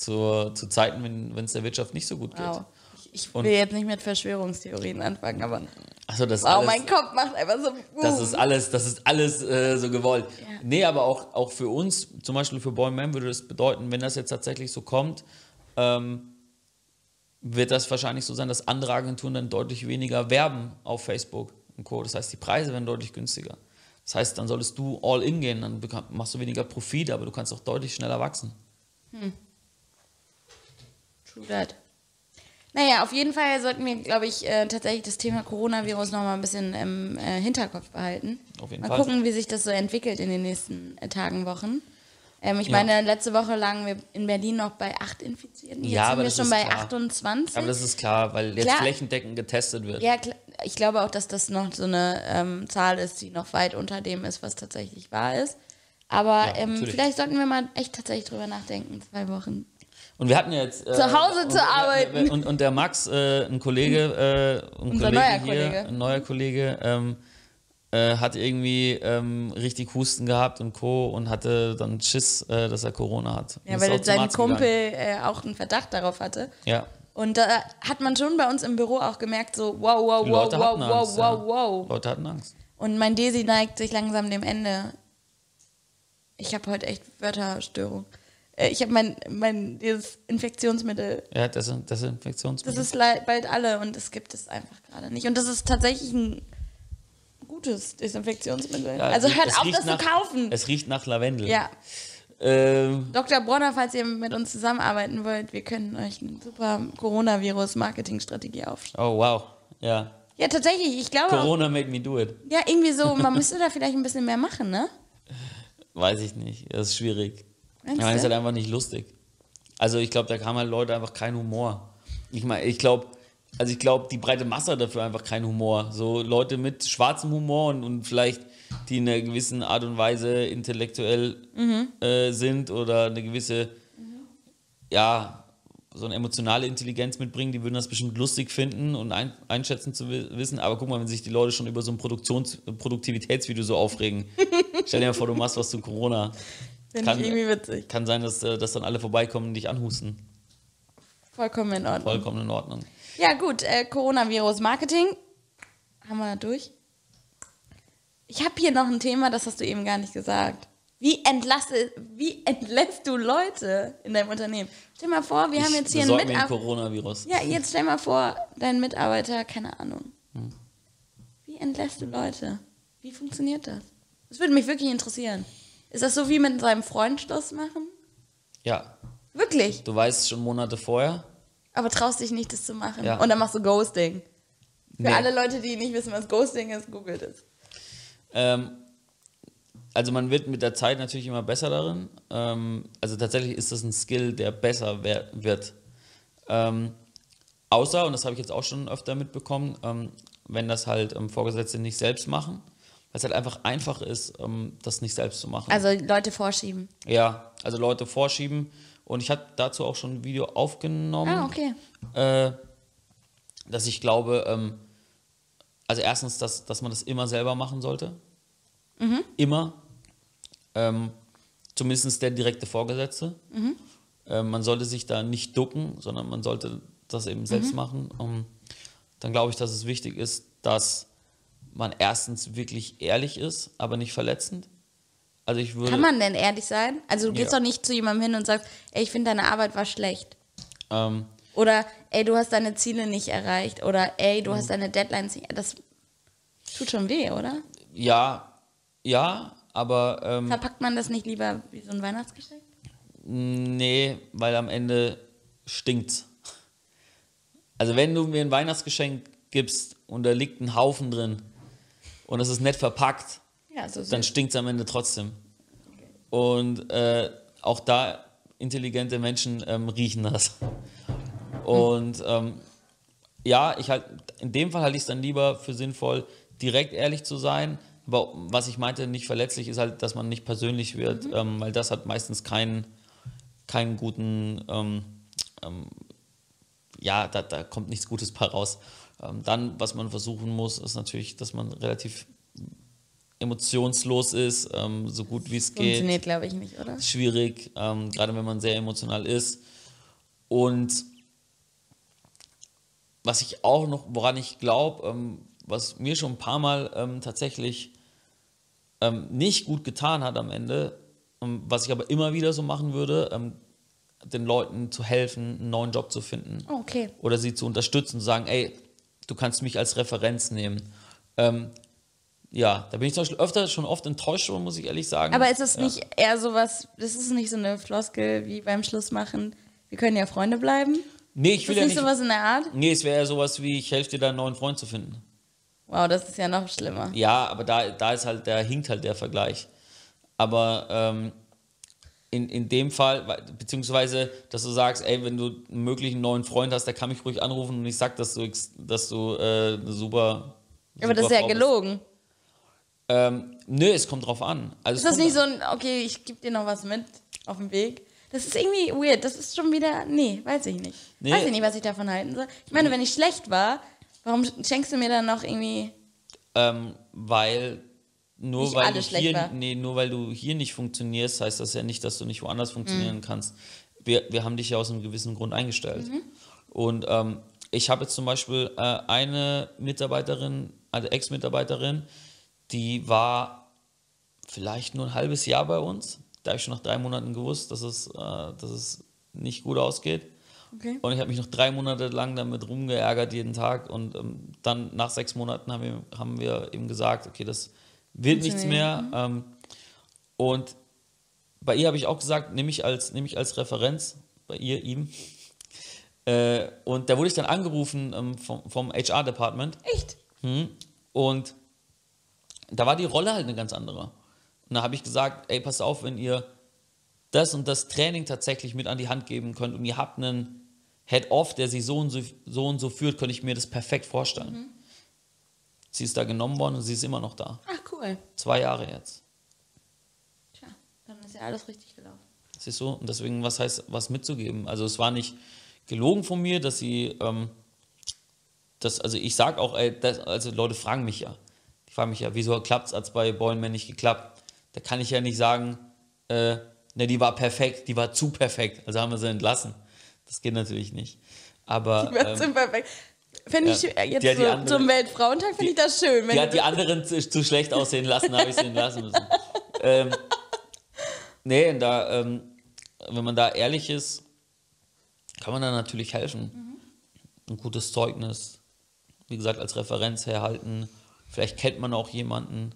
zu, zu Zeiten, wenn es der Wirtschaft nicht so gut geht. Wow. Ich, ich Und- will jetzt nicht mit Verschwörungstheorien anfangen, aber Also das wow, alles, mein Kopf macht einfach so. Das ist alles, das ist alles äh, so gewollt. Ja. Nee, aber auch, auch für uns, zum Beispiel für Boy Man würde das bedeuten, wenn das jetzt tatsächlich so kommt, ähm, wird das wahrscheinlich so sein, dass andere Agenturen dann deutlich weniger werben auf Facebook und Co. Das heißt, die Preise werden deutlich günstiger. Das heißt, dann solltest du all in gehen, dann machst du weniger Profit, aber du kannst auch deutlich schneller wachsen. True that. Naja, auf jeden Fall sollten wir, glaube ich, äh, tatsächlich das Thema Coronavirus noch mal ein bisschen im äh, Hinterkopf behalten. Auf jeden mal Fall. gucken, wie sich das so entwickelt in den nächsten äh, Tagen, Wochen. Ähm, ich Ja. meine, letzte Woche lagen wir in Berlin noch bei 8 Infizierten. Jetzt Ja, sind aber wir das schon ist bei klar. 28. Aber das ist klar, weil jetzt Klar. flächendeckend getestet wird. ja, ich glaube auch, dass das noch so eine ähm, Zahl ist, die noch weit unter dem ist, was tatsächlich wahr ist. Aber Ja, ähm, vielleicht sollten wir mal echt tatsächlich drüber nachdenken, zwei Wochen. Und wir hatten ja jetzt. Äh, Zu Hause und, zu arbeiten. Und, und der Max, äh, ein Kollege, äh, ein Kollege neuer hier, Kollege. ein neuer Kollege, ähm, äh, hat irgendwie ähm, richtig Husten gehabt und Co. und hatte dann Schiss, äh, dass er Corona hat. Und Ja, weil sein Kumpel äh, auch einen Verdacht darauf hatte. Ja. Und da hat man schon bei uns im Büro auch gemerkt, so wow, wow, wow, Leute wow, wow, Angst, wow, ja. wow. Leute hatten Angst. Und mein Desi neigt sich langsam dem Ende. Ich habe heute echt Wörterstörung. Äh, Ich habe mein, mein dieses Infektionsmittel. Ja, das Desinfektionsmittel. Das ist bald alle und es gibt es einfach gerade nicht. Und das ist tatsächlich ein gutes Desinfektionsmittel. Ja, also hört auf, das nach, zu kaufen. Es riecht nach Lavendel. Ja. Ähm, Dr. Bronner, falls ihr mit uns zusammenarbeiten wollt, wir können euch eine super Coronavirus-Marketing-Strategie aufstellen. oh, wow. Ja. Ja, tatsächlich, ich glaube auch, Corona made me do it. ja, irgendwie so, man müsste da vielleicht ein bisschen mehr machen, ne? Weiß ich nicht. Das ist schwierig. Ich meine, es ist halt einfach nicht lustig. Also ich glaube, da haben halt Leute einfach keinen Humor. Ich meine, ich glaube, also ich glaube, die breite Masse hat dafür einfach keinen Humor. So Leute mit schwarzem Humor und, und vielleicht die in einer gewissen Art und Weise intellektuell Mhm. äh, sind oder eine gewisse, ja, so eine emotionale Intelligenz mitbringen, die würden das bestimmt lustig finden und ein, einschätzen zu wi- wissen. Aber guck mal, wenn sich die Leute schon über so ein Produktions Produktivitätsvideo so aufregen. Stell dir mal vor, du machst was zu Corona. Finde ich irgendwie witzig. Kann sein, dass, äh, dass dann alle vorbeikommen und dich anhusten. Vollkommen in Ordnung. Vollkommen in Ordnung. Ja, gut, äh, Coronavirus-Marketing. Haben wir durch. Ich habe hier noch ein Thema, das hast du eben gar nicht gesagt. Wie, entlasse, wie entlässt du Leute in deinem Unternehmen? Stell mal vor, wir haben jetzt hier einen Mitarbeiter. Coronavirus. Ja, jetzt stell mal vor, dein Mitarbeiter, keine Ahnung. Hm. Wie entlässt du Leute? Wie funktioniert das? Das würde mich wirklich interessieren. Ist das so wie mit seinem Freund Schluss machen? Ja, Wirklich? du weißt schon Monate vorher. Aber traust dich nicht, das zu machen. Ja. Und dann machst du Ghosting. Für Nee. alle Leute, die nicht wissen, was Ghosting ist, googelt es. Ähm, also man wird mit der Zeit natürlich immer besser darin. Ähm, also tatsächlich ist das ein Skill, der besser wird. Ähm, außer, und das habe ich jetzt auch schon öfter mitbekommen, ähm, wenn das halt ähm, Vorgesetzte nicht selbst machen, weil es halt einfach einfach ist, ähm, das nicht selbst zu machen. Also Leute vorschieben. ja, also Leute vorschieben. Und ich habe dazu auch schon ein Video aufgenommen. Ah, okay. äh, dass ich glaube, ähm, also erstens, dass, dass man das immer selber machen sollte. Immer. Ähm, zumindest der direkte Vorgesetzte. Ähm, man sollte sich da nicht ducken, sondern man sollte das eben selbst machen. Ähm, dann glaube ich, dass es wichtig ist, dass man erstens wirklich ehrlich ist, aber nicht verletzend. Also ich würde. Kann man denn ehrlich sein? Also du gehst Ja. doch nicht zu jemandem hin und sagst, ey, ich finde deine Arbeit war schlecht. Ähm, Oder ey, du hast deine Ziele nicht erreicht. Oder ey, Mhm. du hast deine Deadlines nicht. Das tut schon weh, oder? ja, ja, aber ähm, Verpackt man das nicht lieber wie so ein Weihnachtsgeschenk? Nee, weil am Ende stinkt's. Also wenn du mir ein Weihnachtsgeschenk gibst und da liegt ein Haufen drin und es ist nett verpackt, Ja, so dann süß. stinkt's am Ende trotzdem. Und äh, auch da intelligente Menschen ähm, riechen das. Und ähm, ja, ich halt, in dem Fall halte ich es dann lieber für sinnvoll, direkt ehrlich zu sein. Aber was ich meinte, nicht verletzlich, ist halt, dass man nicht persönlich wird, ähm, weil das hat meistens keinen, keinen guten, ähm, ähm, ja, da, da kommt nichts Gutes bei raus. Ähm, dann, was man versuchen muss, ist natürlich, dass man relativ emotionslos ist, ähm, so gut wie es geht Funktioniert, glaube ich, nicht, oder? schwierig, ähm, gerade wenn man sehr emotional ist. Und was ich auch noch, woran ich glaube, ähm, was mir schon ein paar Mal ähm, tatsächlich ähm, nicht gut getan hat am Ende, was ich aber immer wieder so machen würde, den Leuten zu helfen, einen neuen Job zu finden okay. oder sie zu unterstützen, zu sagen, ey, du kannst mich als Referenz nehmen. Ähm, ja, da bin ich zum Beispiel öfter schon oft enttäuscht worden, muss ich ehrlich sagen. Aber ist es ja. nicht eher sowas, das ist nicht so eine Floskel wie beim Schluss machen, wir können ja Freunde bleiben? Nee, ich Ist will das ja nicht nicht. sowas in der Art? Nee, es wäre ja sowas wie, ich helfe dir, deinen neuen Freund zu finden. Wow, das ist ja noch schlimmer. Ja, aber da, da ist halt, da hinkt halt der Vergleich. Aber ähm, in, in dem Fall, beziehungsweise, dass du sagst, ey, wenn du einen möglichen neuen Freund hast, der kann mich ruhig anrufen und ich sag, dass du, dass du äh, eine super. Aber das ist super ja Frau bist. gelogen. Ähm, nö, es kommt drauf an. Also Ist das nicht so ein, okay, ich gebe dir noch was mit auf dem Weg? Das ist irgendwie weird. Das ist schon wieder. Nee, weiß ich nicht. Nee. Weiß ich nicht, was ich davon halten soll. Ich meine, wenn ich schlecht war, warum schenkst du mir dann noch irgendwie. Ähm, weil nur Nicht weil du hier, war. nee, nur weil du hier nicht funktionierst, heißt das ja nicht, dass du nicht woanders funktionieren Mhm. kannst. Wir, wir haben dich ja aus einem gewissen Grund eingestellt. Und ähm, ich habe jetzt zum Beispiel äh, eine Mitarbeiterin, eine Ex-Mitarbeiterin, die war vielleicht nur ein halbes Jahr bei uns. Da habe ich schon nach drei Monaten gewusst, dass es, äh, dass es nicht gut ausgeht. Okay. Und ich habe mich noch drei Monate lang damit rumgeärgert jeden Tag. Und ähm, dann nach sechs Monaten haben wir, haben wir eben gesagt, okay, das wird nichts mehr. Ähm, und bei ihr habe ich auch gesagt, nehme ich als, nehme ich als Referenz, bei ihr, ihm. Äh, und da wurde ich dann angerufen ähm, vom, vom HR-Department. Echt? Hm. Und da war die Rolle halt eine ganz andere. Und da habe ich gesagt, ey, pass auf, wenn ihr das und das Training tatsächlich mit an die Hand geben könnt und ihr habt einen Head-Off, der sie so und so, so und so führt, könnte ich mir das perfekt vorstellen. Sie ist da genommen worden und sie ist immer noch da. Ach, cool. Zwei Jahre jetzt. Tja, dann ist ja alles richtig gelaufen. Siehst du? Und deswegen, was heißt, was mitzugeben? Also es war nicht gelogen von mir, dass sie, ähm, das, also ich sag auch, ey, das, also Leute fragen mich ja. Die fragen mich ja, wieso klappt es als bei Boylenman nicht geklappt? Da kann ich ja nicht sagen, äh, ne, die war perfekt, die war zu perfekt, also haben wir sie entlassen. Das geht natürlich nicht. Aber Ähm, ähm, perfekt. Finde ich ja, äh, jetzt hat die so, andere- zum Weltfrauentag finde ich das schön. Wenn die hat die anderen zu, zu schlecht aussehen lassen, habe ich sie entlassen müssen. ähm, nee, da, ähm, wenn man da ehrlich ist, kann man da natürlich helfen. Ein gutes Zeugnis, wie gesagt, als Referenz herhalten. Vielleicht kennt man auch jemanden.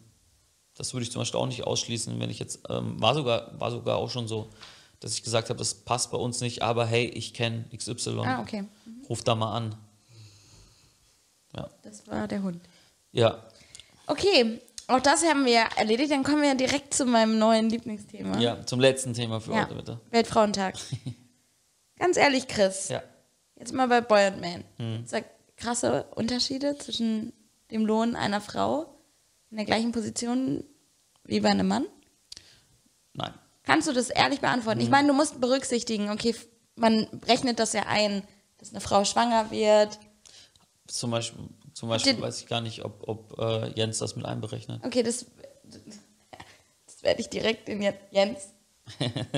Das würde ich zum Beispiel auch nicht ausschließen, wenn ich jetzt, ähm, war, sogar, war sogar auch schon so, dass ich gesagt habe, das passt bei uns nicht, aber hey, ich kenne XY. ah, okay. Ruf da mal an. Ja. Das war der Hund. Ja, Okay, auch das haben wir erledigt. Dann kommen wir direkt zu meinem neuen Lieblingsthema. ja, zum letzten Thema für Ja, heute, bitte. Weltfrauentag. Ganz ehrlich, Chris. Ja. Jetzt mal bei Boy and Man. Hm. Da krasse Unterschiede zwischen dem Lohn einer Frau in der gleichen Position wie bei einem Mann? Nein. Kannst du das ehrlich beantworten? Hm. Ich meine, du musst berücksichtigen, okay, man rechnet das ja ein, dass eine Frau schwanger wird. Zum Beispiel, zum Beispiel den- weiß ich gar nicht, ob, ob äh, Jens das mit einberechnet. Okay, das, das werde ich direkt in Jen- Jens.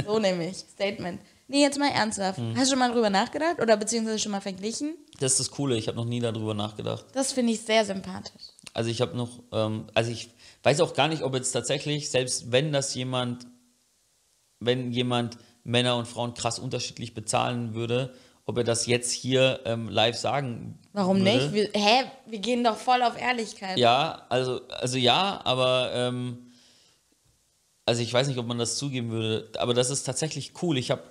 So nämlich. Statement. Nee, jetzt mal ernsthaft. Hm. Hast du schon mal drüber nachgedacht oder beziehungsweise schon mal verglichen? Das ist das Coole, ich habe noch nie darüber nachgedacht. Das finde ich sehr sympathisch. Also ich habe noch, ähm, also ich weiß auch gar nicht, ob jetzt tatsächlich, selbst wenn das jemand, wenn jemand Männer und Frauen krass unterschiedlich bezahlen würde, ob er das jetzt hier ähm, live sagen Warum würde. nicht? Wir, hä? Wir gehen doch voll auf Ehrlichkeit. Ja, also, also ja, aber ähm, also ich weiß nicht, ob man das zugeben würde, aber das ist tatsächlich cool. Ich habe,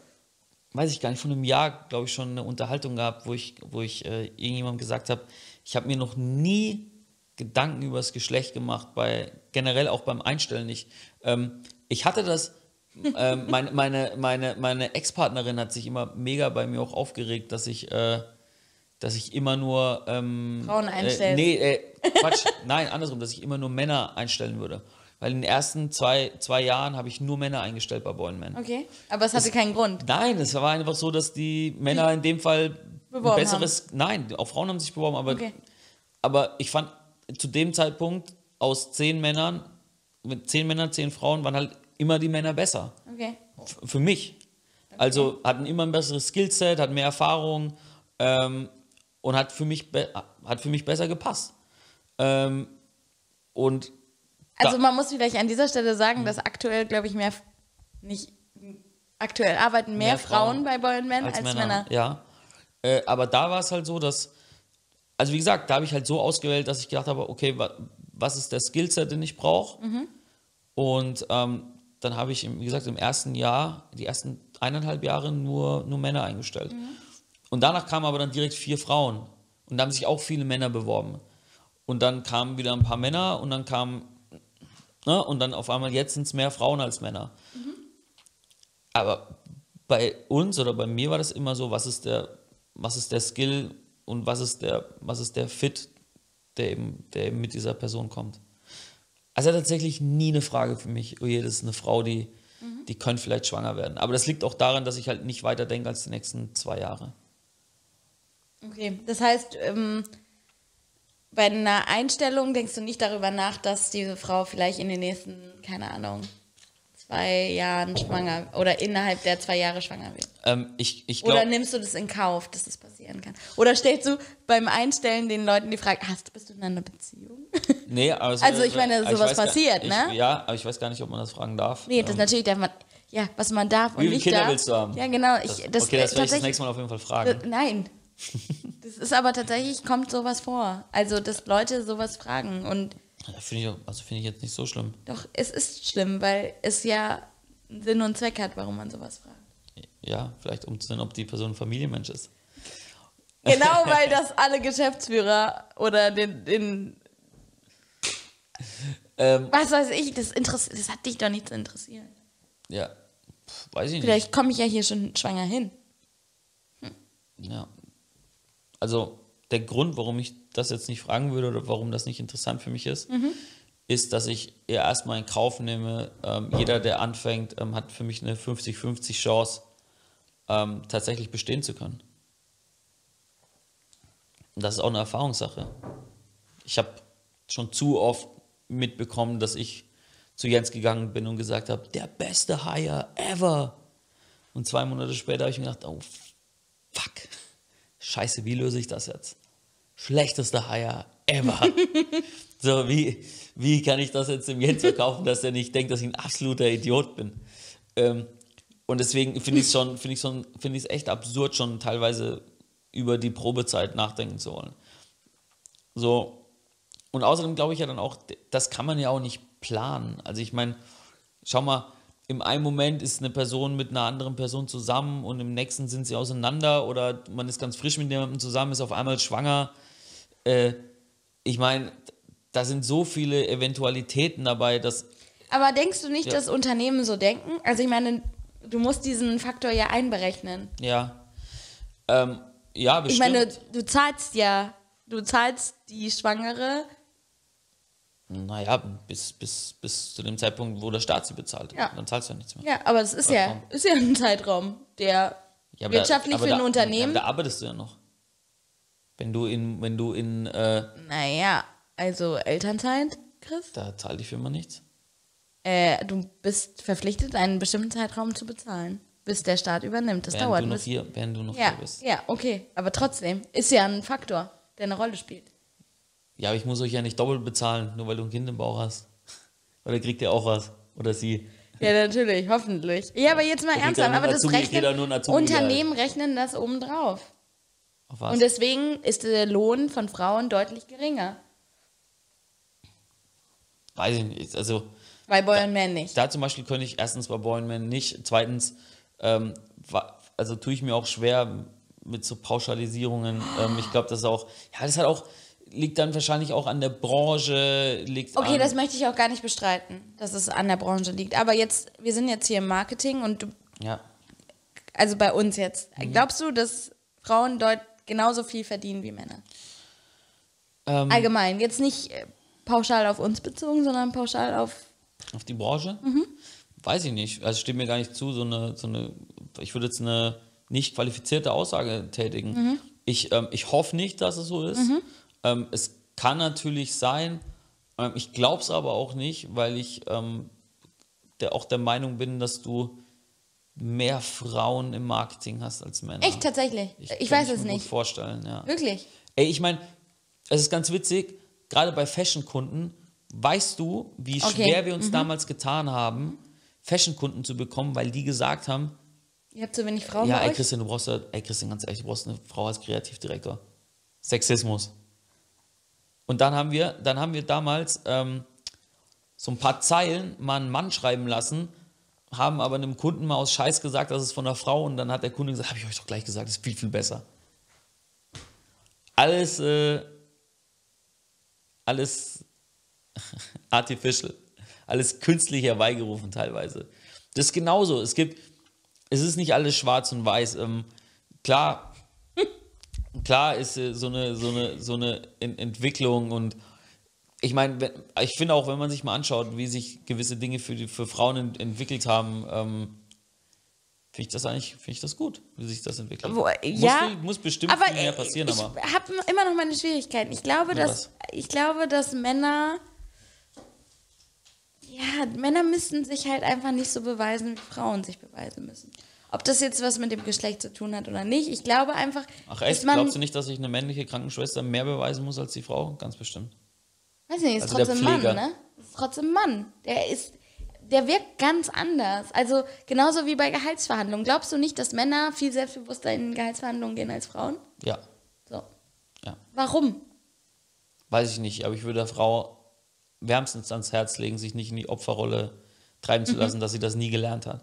weiß ich gar nicht, von einem Jahr, glaube ich, schon eine Unterhaltung gehabt, wo ich, wo ich äh, irgendjemandem gesagt habe, ich habe mir noch nie Gedanken über das Geschlecht gemacht, bei generell auch beim Einstellen nicht. Ähm, ich hatte das, ähm, meine, meine, meine, meine Ex-Partnerin hat sich immer mega bei mir auch aufgeregt, dass ich, äh, dass ich immer nur ähm, Frauen Äh, einstellst. nee, äh, Quatsch, nein, andersrum, dass ich immer nur Männer einstellen würde. Weil in den ersten zwei, zwei Jahren habe ich nur Männer eingestellt bei Boylenman. Okay. Aber es hatte keinen Grund. Nein, es war einfach so, dass die Männer in dem Fall Beworben besseres. Nein, auch Frauen haben sich beworben, aber, Okay. aber ich fand zu dem Zeitpunkt aus zehn Männern, mit zehn Männern, zehn Frauen, waren halt immer die Männer besser. Okay. F- Für mich. Also hatten immer ein besseres Skillset, hatten mehr Erfahrung ähm, und hat für mich, hat für mich besser gepasst. Ähm, und Also man muss vielleicht an dieser Stelle sagen, dass aktuell, glaube ich, mehr, nicht, aktuell arbeiten mehr, Mehr Frauen, Frauen bei Boy and Men als, Männer. Ja. Äh, aber da war es halt so, dass, also wie gesagt, da habe ich halt so ausgewählt, dass ich gedacht habe, okay, wa, was ist der Skillset, den ich brauche? Mhm. Und ähm, dann habe ich, wie gesagt, im ersten Jahr, die ersten eineinhalb Jahre nur, nur Männer eingestellt. Mhm. Und danach kamen aber dann direkt vier Frauen. Und da haben sich auch viele Männer beworben. Und dann kamen wieder ein paar Männer und dann kamen, ne, und dann auf einmal jetzt sind es mehr Frauen als Männer. Aber bei uns oder bei mir war das immer so, was ist der, was ist der Skill und was ist der, was ist der Fit, der eben, der eben mit dieser Person kommt. Also tatsächlich nie eine Frage für mich, oh je, das ist eine Frau, die, die können vielleicht schwanger werden. Aber das liegt auch daran, dass ich halt nicht weiter denke als die nächsten zwei Jahre. Okay, das heißt, ähm, bei einer Einstellung denkst du nicht darüber nach, dass diese Frau vielleicht in den nächsten, keine Ahnung, zwei Jahren schwanger oder innerhalb der zwei Jahre schwanger wird. Ähm, ich ich Oder glaube, nimmst du das in Kauf, dass das passieren kann? Oder stellst du beim Einstellen den Leuten die Frage, hast, bist du in einer Beziehung? Nee, es- Also ich meine, aber sowas gar- passiert, ich, ne? Ja, aber ich weiß gar nicht, ob man das fragen darf. Nee, das Ähm, natürlich darf man, ja, was man darf und Wie viele nicht Kinder darf. willst du haben? Ja, genau. Ich, das, das, okay, das äh, werde ich das nächste Mal auf jeden Fall Äh, fragen. Nein. Das ist aber tatsächlich, kommt sowas vor. Also, dass Leute sowas fragen. Und Ja, Finde ich, also finde ich jetzt nicht so schlimm. doch, es ist schlimm, weil es ja Sinn und Zweck hat, warum man sowas fragt. Ja, vielleicht um zu sehen, ob die Person ein Familienmensch ist. Genau, weil das alle Geschäftsführer oder den, den Ähm, was weiß ich, das, das hat dich doch nicht zu interessieren. ja, Pff, weiß ich nicht. Vielleicht komme ich ja hier schon schwanger hin. Ja. Also der Grund, warum ich das jetzt nicht fragen würde oder warum das nicht interessant für mich ist, ist, dass ich eher erstmal in Kauf nehme, ähm, jeder, der anfängt, ähm, hat für mich eine 50-50 Chance, ähm, tatsächlich bestehen zu können. Und das ist auch eine Erfahrungssache. Ich habe schon zu oft mitbekommen, dass ich zu Jens gegangen bin und gesagt habe, der beste Hire ever. Und zwei Monate später habe ich mir gedacht, oh fuck, scheiße, wie löse ich das jetzt? Schlechtester Hire ever. so, wie, wie kann ich das jetzt dem Jens verkaufen, dass er nicht denkt, dass ich ein absoluter Idiot bin? Ähm, und deswegen finde ich es schon, finde ich schon, finde ich es echt absurd, schon teilweise über die Probezeit nachdenken zu wollen. So, und außerdem glaube ich ja dann auch, das kann man ja auch nicht planen. Also ich meine, schau mal, im einen Moment ist eine Person mit einer anderen Person zusammen und im nächsten sind sie auseinander oder man ist ganz frisch mit jemandem zusammen, ist auf einmal schwanger. Äh, ich meine, da sind so viele Eventualitäten dabei, dass Aber denkst du nicht, Ja. dass Unternehmen so denken? Also ich meine, du musst diesen Faktor ja einberechnen. ja, ähm, ja, Ich bestimmt. meine, du zahlst ja, du zahlst die Schwangere. Naja, bis, bis, bis zu dem Zeitpunkt, wo der Staat sie bezahlt. Ja. Dann zahlst du ja nichts mehr. Ja, aber es ist ja, ist ja ein Zeitraum, der Ja, aber wirtschaftlich da, aber für ein da, Unternehmen. Ja, da arbeitest du ja noch. Wenn du in, wenn du in, äh, naja, also Elternzeit, Chris. da zahlt die Firma nichts. Äh, du bist verpflichtet, einen bestimmten Zeitraum zu bezahlen, bis der Staat übernimmt. Das Während dauert du noch bis- hier, während du noch Ja, hier bist. ja, okay. Aber trotzdem ist ja ein Faktor, der eine Rolle spielt. Ja, aber ich muss euch ja nicht doppelt bezahlen, nur weil du ein Kind im Bauch hast. Oder kriegt ihr auch was? Oder sie? Ja, natürlich, hoffentlich. Ja, aber jetzt mal Da ernsthaft, aber das Azubi, rechnen, Unternehmen rechnen das obendrauf. Auf was? Und deswegen ist der Lohn von Frauen deutlich geringer. Weiß ich nicht. Also, Bei Boy und Man nicht. da zum Beispiel könnte ich erstens bei Boyman nicht. Zweitens, ähm, also tue ich mir auch schwer mit so Pauschalisierungen. Ähm, ich glaube, das ist auch, ja, das hat auch, liegt dann wahrscheinlich auch an der Branche, liegt Okay, an, das möchte ich auch gar nicht bestreiten, dass es an der Branche liegt. Aber jetzt, wir sind jetzt hier im Marketing und du, ja. also bei uns jetzt. Mhm. Glaubst du, dass Frauen dort genauso viel verdienen wie Männer? Ähm, Allgemein, jetzt nicht pauschal auf uns bezogen, sondern pauschal auf. Auf die Branche? Weiß ich nicht. Also steht mir gar nicht zu, so eine, so eine ich würde jetzt eine nicht qualifizierte Aussage tätigen. Ich, ähm, ich hoffe nicht, dass es so ist. Ähm, es kann natürlich sein, ähm, ich glaube es aber auch nicht, weil ich ähm, der, auch der Meinung bin, dass du mehr Frauen im Marketing hast als Männer. Echt, tatsächlich. Ich, kann weiß ich es mir nicht. Gut vorstellen, ja. Wirklich. Ey, ich meine, es ist ganz witzig, gerade bei Fashion-Kunden, weißt du, wie Okay. schwer wir uns damals getan haben, Fashion-Kunden zu bekommen, weil die gesagt haben, Ihr habt so wenig Frauen ja, bei ey euch? Christian, du brauchst ja, ey Christian, ganz ehrlich, du brauchst eine Frau als Kreativdirektor. Sexismus. Und dann haben wir, dann haben wir damals ähm, so ein paar Zeilen mal einen Mann schreiben lassen, haben aber einem Kunden mal aus Scheiß gesagt, das ist von einer Frau und dann hat der Kunde gesagt, habe ich euch doch gleich gesagt, das ist viel, viel besser. Alles, äh, alles artificial, alles künstlich herbeigerufen teilweise. Das ist genauso. Es gibt, es ist nicht alles schwarz und weiß. Ähm, klar, klar ist äh, so eine, so eine, so eine Ent Entwicklung und ich meine, ich finde auch, wenn man sich mal anschaut, wie sich gewisse Dinge für, die, für Frauen ent entwickelt haben, ähm, finde ich das eigentlich, finde ich das gut, wie sich das entwickelt. Wo, muss, ja, viel- muss bestimmt aber mehr äh, passieren, ich aber habe immer noch meine Schwierigkeiten. Ich glaube, dass ich glaube, dass Männer ja, Männer müssten sich halt einfach nicht so beweisen, wie Frauen sich beweisen müssen. Ob das jetzt was mit dem Geschlecht zu tun hat oder nicht, ich glaube einfach, ach echt, glaubst du nicht, dass sich eine männliche Krankenschwester mehr beweisen muss als die Frau? Ganz bestimmt. weiß nicht, ist also trotzdem Mann, ne? Ist trotzdem Mann. Der ist der wirkt ganz anders. Also genauso wie bei Gehaltsverhandlungen. Glaubst du nicht, dass Männer viel selbstbewusster in Gehaltsverhandlungen gehen als Frauen? Ja, So. ja. Warum? Weiß ich nicht, aber ich würde der Frau wärmstens ans Herz legen, sich nicht in die Opferrolle treiben Mhm. zu lassen, dass sie das nie gelernt hat.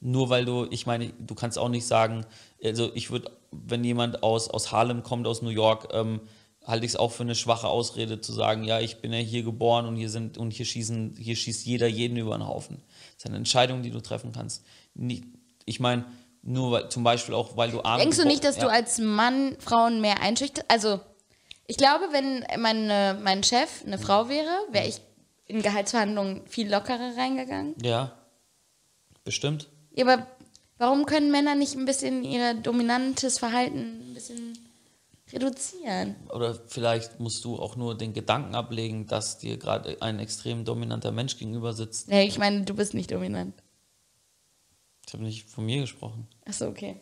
Nur weil du, ich meine, du kannst auch nicht sagen, also ich würde, wenn jemand aus, aus Harlem kommt, aus New York, ähm, halte ich es auch für eine schwache Ausrede zu sagen, ja, ich bin ja hier geboren und hier sind und hier schießen, hier schießt jeder jeden über den Haufen. Das ist eine Entscheidung, die du treffen kannst. Nicht, ich meine, nur weil, zum Beispiel auch, weil du arm Denkst du nicht, dass ja. du als Mann Frauen mehr einschüchterst? Also, ich glaube, wenn meine, mein Chef eine Frau wäre, wäre ich in Gehaltsverhandlungen viel lockerer reingegangen. Ja, bestimmt. Ja, aber warum können Männer nicht ein bisschen ihr dominantes Verhalten ein bisschen reduzieren? Oder vielleicht musst du auch nur den Gedanken ablegen, dass dir gerade ein extrem dominanter Mensch gegenüber sitzt. Nee, ich meine, du bist nicht dominant. Ich habe nicht von mir gesprochen. Achso, okay.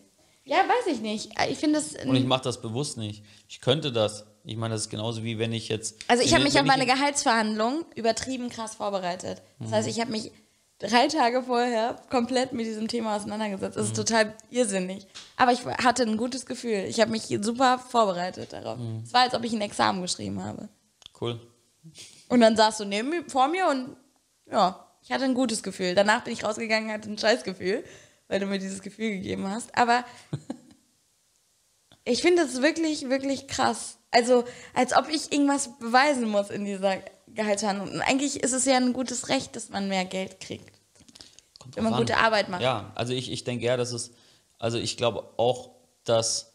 Ja, weiß ich nicht. Ich finde das. Und ich mache das bewusst nicht. Ich könnte das. Ich meine, das ist genauso wie wenn ich jetzt. Also ich habe mich auf meine Gehaltsverhandlung übertrieben krass vorbereitet. Das Mhm. heißt, ich habe mich drei Tage vorher komplett mit diesem Thema auseinandergesetzt. Mhm. Das ist total irrsinnig. Aber ich hatte ein gutes Gefühl. Ich habe mich super vorbereitet darauf. Mhm. Es war, als ob ich ein Examen geschrieben habe. Cool. Und dann saß du neben mir, vor mir und ja, ich hatte ein gutes Gefühl. Danach bin ich rausgegangen, hatte ein Scheißgefühl, weil du mir dieses Gefühl gegeben hast. Aber ich finde das wirklich, wirklich krass. Also, als ob ich irgendwas beweisen muss in dieser Gehaltsverhandlung. Und eigentlich ist es ja ein gutes Recht, dass man mehr Geld kriegt. Wenn man gute an. Arbeit macht. Ja, also ich, ich denke eher, dass es. Also ich glaube auch, dass.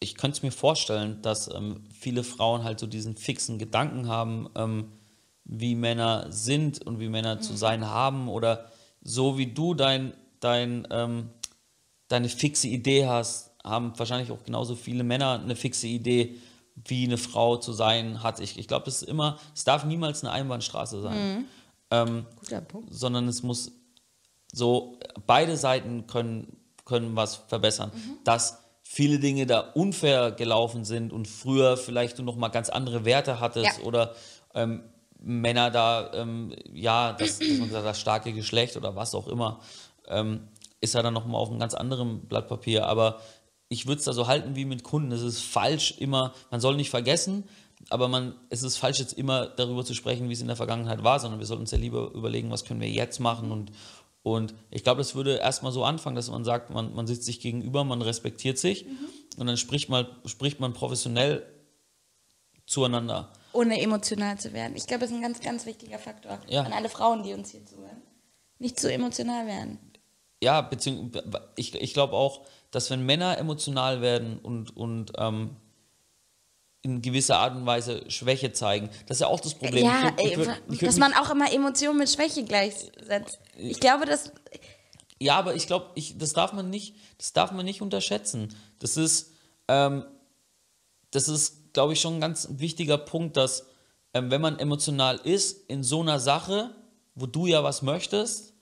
Ich könnte es mir vorstellen, dass ähm, viele Frauen halt so diesen fixen Gedanken haben, ähm, wie Männer sind und wie Männer Mhm. zu sein haben oder so wie du dein, dein, ähm, deine fixe Idee hast, haben wahrscheinlich auch genauso viele Männer eine fixe Idee, wie eine Frau zu sein hat. Ich, ich glaube, das ist immer, es darf niemals eine Einbahnstraße sein. Ähm, Guter Punkt. sondern es muss so, beide Seiten können, können was verbessern. Dass viele Dinge da unfair gelaufen sind und früher vielleicht du noch mal ganz andere Werte hattest Ja. oder ähm, Männer da, ähm, ja, das, dass man gesagt, das starke Geschlecht oder was auch immer, ähm, ist ja dann noch mal auf einem ganz anderen Blatt Papier. Aber ich würde es da so halten wie mit Kunden. Es ist falsch immer, man soll nicht vergessen, aber man, es ist falsch jetzt immer darüber zu sprechen, wie es in der Vergangenheit war, sondern wir sollten uns ja lieber überlegen, was können wir jetzt machen und und ich glaube, das würde erstmal so anfangen, dass man sagt, man, man sitzt sich gegenüber, man respektiert sich und dann spricht man, spricht man professionell zueinander. Ohne emotional zu werden. Ich glaube, das ist ein ganz, ganz wichtiger Faktor. Ja. An alle Frauen, die uns hier zuhören. Nicht zu emotional werden. Ja, beziehungsweise ich, ich glaube auch, dass wenn Männer emotional werden und, und ähm, in gewisser Art und Weise Schwäche zeigen, das ist ja auch das Problem. Ja, Ich würd- ich würd- ey, ich würd dass man auch immer Emotionen mit Schwäche gleichsetzt. Ich glaube, dass Ja, aber ich glaube, das darf man nicht, das darf man nicht unterschätzen. Das ist, ähm, das ist, glaube ich, schon ein ganz wichtiger Punkt, dass ähm, wenn man emotional ist in so einer Sache, wo du ja was möchtest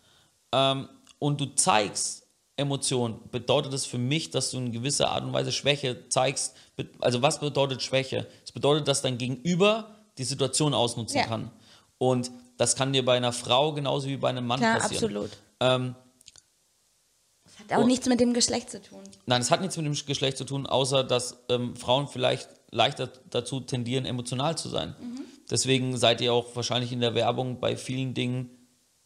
ähm, und du zeigst Emotionen, bedeutet das für mich, dass du in gewisser Art und Weise Schwäche zeigst. Also was bedeutet Schwäche? Es bedeutet, dass dein Gegenüber die Situation ausnutzen Ja. kann. Und das kann dir bei einer Frau genauso wie bei einem Mann Klar, passieren. absolut. Ähm, hat auch Oh. nichts mit dem Geschlecht zu tun. Nein, es hat nichts mit dem Geschlecht zu tun, außer dass ähm, Frauen vielleicht leichter dazu tendieren, emotional zu sein. Deswegen seid ihr auch wahrscheinlich in der Werbung bei vielen Dingen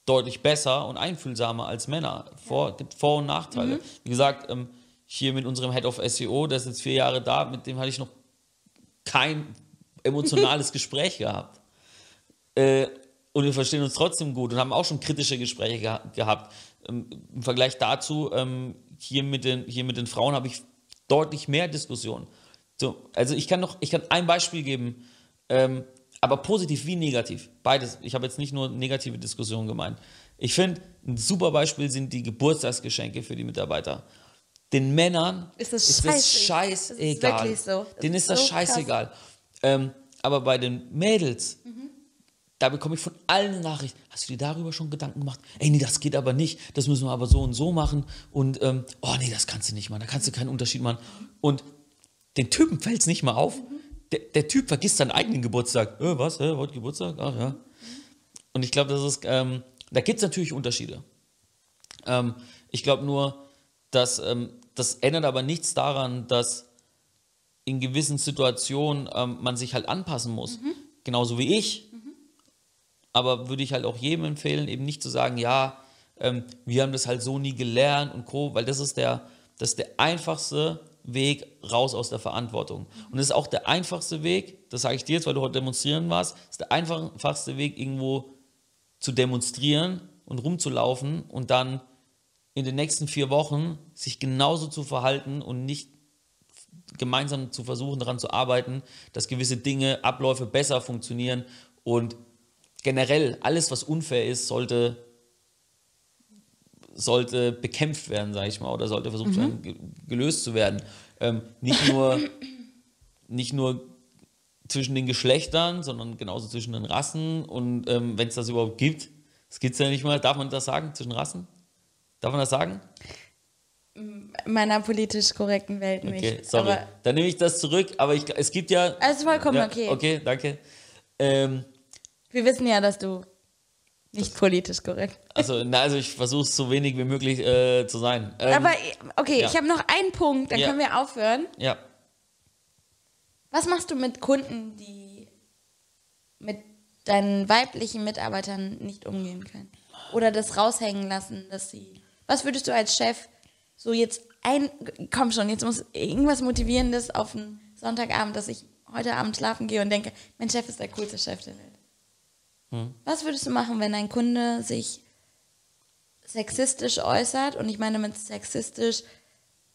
deutlich besser und einfühlsamer als Männer. Vor, gibt Vor- und Nachteile. Wie gesagt, ähm, hier mit unserem Head of SEO, der ist jetzt vier Jahre da, mit dem hatte ich noch kein emotionales Gespräch gehabt. Äh, und wir verstehen uns trotzdem gut und haben auch schon kritische Gespräche geha gehabt. Ähm, Im Vergleich dazu, ähm, hier, mit den, hier mit den Frauen habe ich deutlich mehr Diskussionen. So, also ich kann noch, ich kann ein Beispiel geben. Ähm, aber positiv wie negativ. Beides. Ich habe jetzt nicht nur negative Diskussionen gemeint. Ich finde, ein super Beispiel sind die Geburtstagsgeschenke für die Mitarbeiter. Den Männern Ist das ist das scheißegal. Ist so. Das Denen ist ist das so scheißegal. Ähm, aber bei den Mädels, Mhm. da bekomme ich von allen eine Nachricht. Hast du dir darüber schon Gedanken gemacht? Ey, nee, das geht aber nicht. Das müssen wir aber so und so machen. Und, ähm, oh nee, das kannst du nicht machen. Da kannst du keinen Unterschied machen. Und den Typen fällt es nicht mal auf. Der, der Typ vergisst seinen eigenen Geburtstag. Äh, was? Äh, heute Geburtstag? Ach ja. Und ich glaube, das ist, ähm, da gibt es natürlich Unterschiede. Ähm, ich glaube nur, dass ähm, das ändert aber nichts daran, dass in gewissen Situationen ähm, man sich halt anpassen muss. Genauso wie ich. Aber würde ich halt auch jedem empfehlen, eben nicht zu sagen, ja, ähm, wir haben das halt so nie gelernt und Co., weil das ist der, das ist der einfachste Weg raus aus der Verantwortung. Und das ist auch der einfachste Weg, das sage ich dir jetzt, weil du heute demonstrieren warst, ist der einfachste Weg, irgendwo zu demonstrieren und rumzulaufen und dann in den nächsten vier Wochen sich genauso zu verhalten und nicht gemeinsam zu versuchen, daran zu arbeiten, dass gewisse Dinge, Abläufe besser funktionieren und generell alles, was unfair ist, sollte, sollte bekämpft werden, sage ich mal, oder sollte versucht werden, ge gelöst zu werden. Ähm, nicht, nur, nicht nur zwischen den Geschlechtern, sondern genauso zwischen den Rassen und ähm, wenn es das überhaupt gibt, das gibt es ja nicht mal, darf man das sagen, zwischen Rassen? Darf man das sagen? In meiner politisch korrekten Welt nicht. Okay, sorry. Aber Dann nehme ich das zurück, aber ich, es gibt ja. Also vollkommen ja, okay. Okay, danke. Ähm, wir wissen ja, dass du nicht politisch korrekt. also, na, also ich versuche es so wenig wie möglich äh, zu sein. Ähm, Aber okay, ja. ich habe noch einen Punkt, dann Ja. können wir aufhören. ja, Was machst du mit Kunden, die mit deinen weiblichen Mitarbeitern nicht umgehen können? Oder das raushängen lassen, dass sie. Was würdest du als Chef so jetzt ein. Komm schon, jetzt muss irgendwas Motivierendes auf einen Sonntagabend, dass ich heute Abend schlafen gehe und denke, mein Chef ist der coolste Chef der Welt. Was würdest du machen, wenn ein Kunde sich sexistisch äußert? Und ich meine mit sexistisch,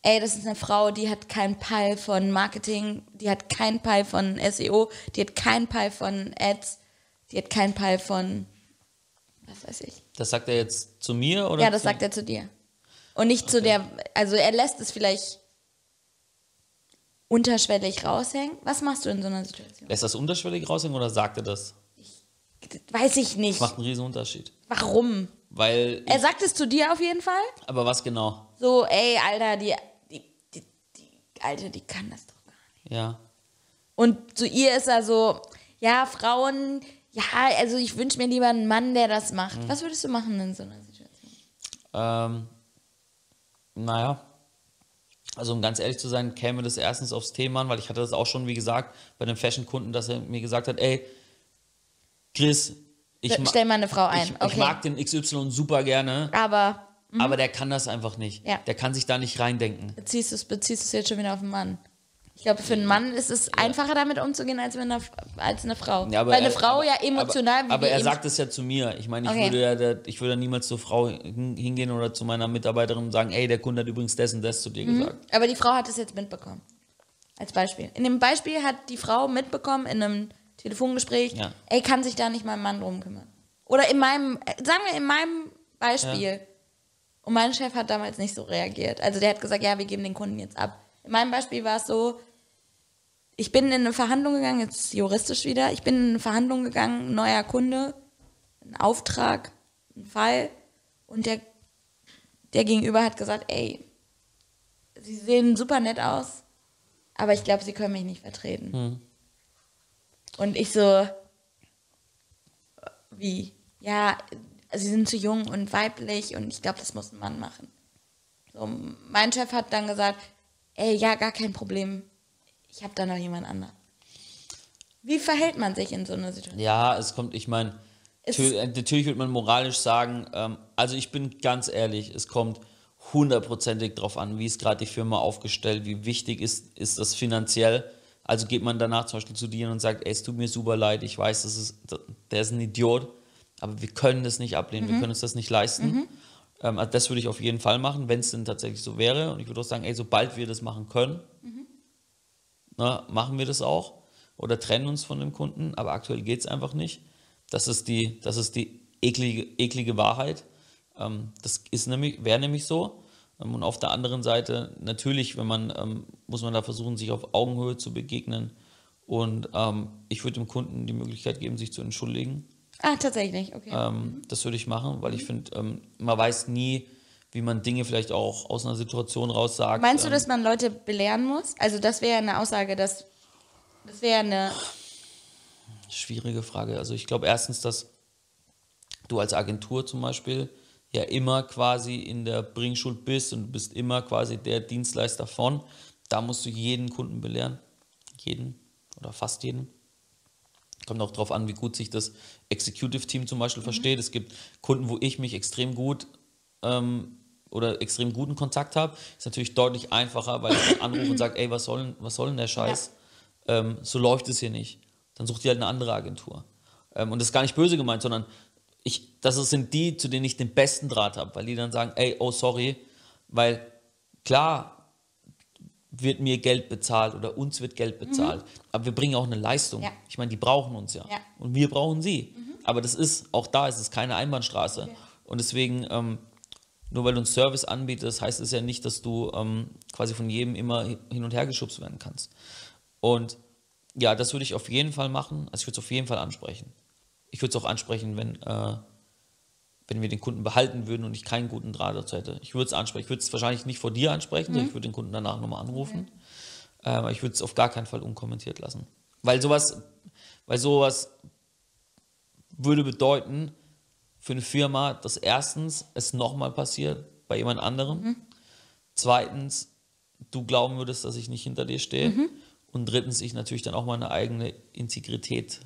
ey, das ist eine Frau, die hat keinen Peil von Marketing, die hat keinen Peil von SEO, die hat keinen Peil von Ads, die hat keinen Peil von, was weiß ich. das sagt er jetzt zu mir oder? Ja, das sagt er zu dir. Und nicht zu der, also er lässt es vielleicht unterschwellig raushängen. Was machst du in so einer Situation? Lässt das unterschwellig raushängen oder sagt er das? Weiß ich nicht. Macht einen riesen Unterschied. Warum? Weil, Er sagt es zu dir auf jeden Fall. aber was genau? So, ey, Alter, die, die, die, die Alte, die kann das doch gar nicht. Ja. Und zu ihr ist er so, ja, Frauen, ja, also ich wünsche mir lieber einen Mann, der das macht. Was würdest du machen in so einer Situation? Ähm, naja, also um ganz ehrlich zu sein, käme das erstens aufs Thema an, weil ich hatte das auch schon, wie gesagt, bei einem Fashion-Kunden, dass er mir gesagt hat, ey, Chris, ich, Stell mal eine Frau ein. ich, okay. ich mag den XY super gerne, Aber aber der kann das einfach nicht. Ja. Der kann sich da nicht reindenken. beziehst du es beziehst du's jetzt schon wieder auf den Mann. Ich glaube, für einen Mann ist es einfacher, damit umzugehen, als, mit einer, als eine Frau. Ja, aber Weil eine er- Frau aber, ja emotional... Aber, aber er sagt es ja zu mir. Ich meine, ich, Okay. würde ja, ich würde niemals zur Frau hin- hingehen oder zu meiner Mitarbeiterin und sagen, ey, der Kunde hat übrigens das und das zu dir gesagt. Aber die Frau hat es jetzt mitbekommen. Als Beispiel. In dem Beispiel hat die Frau mitbekommen in einem Telefongespräch, Ja. ey, kann sich da nicht mein Mann drum kümmern. Oder in meinem, sagen wir in meinem Beispiel. Und mein Chef hat damals nicht so reagiert. Also der hat gesagt, ja, wir geben den Kunden jetzt ab. In meinem Beispiel war es so, ich bin in eine Verhandlung gegangen, jetzt juristisch wieder, ich bin in eine Verhandlung gegangen, neuer Kunde, ein Auftrag, ein Fall. Und der, der Gegenüber hat gesagt, ey, sie sehen super nett aus, aber ich glaube, sie können mich nicht vertreten. Und ich so, wie? Ja, sie sind zu jung und weiblich und ich glaube, das muss ein Mann machen. So, mein Chef hat dann gesagt, ey, ja, gar kein Problem. Ich habe da noch jemand anderen. Wie verhält man sich in so einer Situation? Ja, es kommt, ich meine, natürlich, natürlich wird man moralisch sagen, ähm, also ich bin ganz ehrlich, es kommt hundertprozentig drauf an, wie ist gerade die Firma aufgestellt, wie wichtig ist, ist das finanziell. Also geht man danach zum Beispiel zu dir und sagt, ey, es tut mir super leid, ich weiß, das ist, der ist ein Idiot, aber wir können das nicht ablehnen, wir können uns das nicht leisten. Ähm, also das würde ich auf jeden Fall machen, wenn es denn tatsächlich so wäre. Und ich würde auch sagen, ey, sobald wir das machen können, ne, machen wir das auch. oder trennen uns von dem Kunden, aber aktuell geht es einfach nicht. Das ist die, das ist die eklige, eklige Wahrheit. Ähm, das ist nämlich, wäre nämlich so. Ähm, und auf der anderen Seite, natürlich, wenn man, ähm, muss man da versuchen, sich auf Augenhöhe zu begegnen. Und ähm, ich würde dem Kunden die Möglichkeit geben, sich zu entschuldigen. Ah, tatsächlich, okay. Ähm, das würde ich machen, weil ich finde, ähm, man weiß nie, wie man Dinge vielleicht auch aus einer Situation raus sagt. Meinst du, Ähm, dass man Leute belehren muss? Also das wäre eine Aussage, dass das wäre eine. Schwierige Frage. Also ich glaube erstens, dass du als Agentur zum Beispiel ja immer quasi in der Bringschuld bist und du bist immer quasi der Dienstleister von. Da musst du jeden Kunden belehren. Jeden oder fast jeden. Kommt auch darauf an, wie gut sich das Executive Team zum Beispiel versteht. Es gibt Kunden, wo ich mich extrem gut ähm, oder extrem guten Kontakt habe. Ist natürlich deutlich einfacher, weil ich anrufe und sage, ey, was soll, denn- was soll denn der Scheiß? Ähm, so läuft es hier nicht. Dann sucht ihr halt eine andere Agentur. Ähm, und das ist gar nicht böse gemeint, sondern ich, das sind die, zu denen ich den besten Draht habe, weil die dann sagen, ey, oh sorry, weil klar wird mir Geld bezahlt oder uns wird Geld bezahlt, aber wir bringen auch eine Leistung. Ja. Ich meine, die brauchen uns ja. Ja. Und wir brauchen sie. Aber das ist, auch da ist es keine Einbahnstraße. Und deswegen, ähm, nur weil du einen Service anbietest, heißt es ja nicht, dass du ähm, quasi von jedem immer hin und her geschubst werden kannst. Und ja, das würde ich auf jeden Fall machen. Also ich würde es auf jeden Fall ansprechen. Ich würde es auch ansprechen, wenn, äh, wenn wir den Kunden behalten würden und ich keinen guten Draht dazu hätte. Ich würde es ansprechen. Ich würde es wahrscheinlich nicht vor dir ansprechen, sondern ich würde den Kunden danach nochmal anrufen. Äh, Aber ich würde es auf gar keinen Fall unkommentiert lassen. Weil sowas, weil sowas würde bedeuten für eine Firma, dass erstens es nochmal passiert bei jemand anderem. Zweitens, du glauben würdest, dass ich nicht hinter dir stehe. Und drittens, ich natürlich dann auch meine eigene Integrität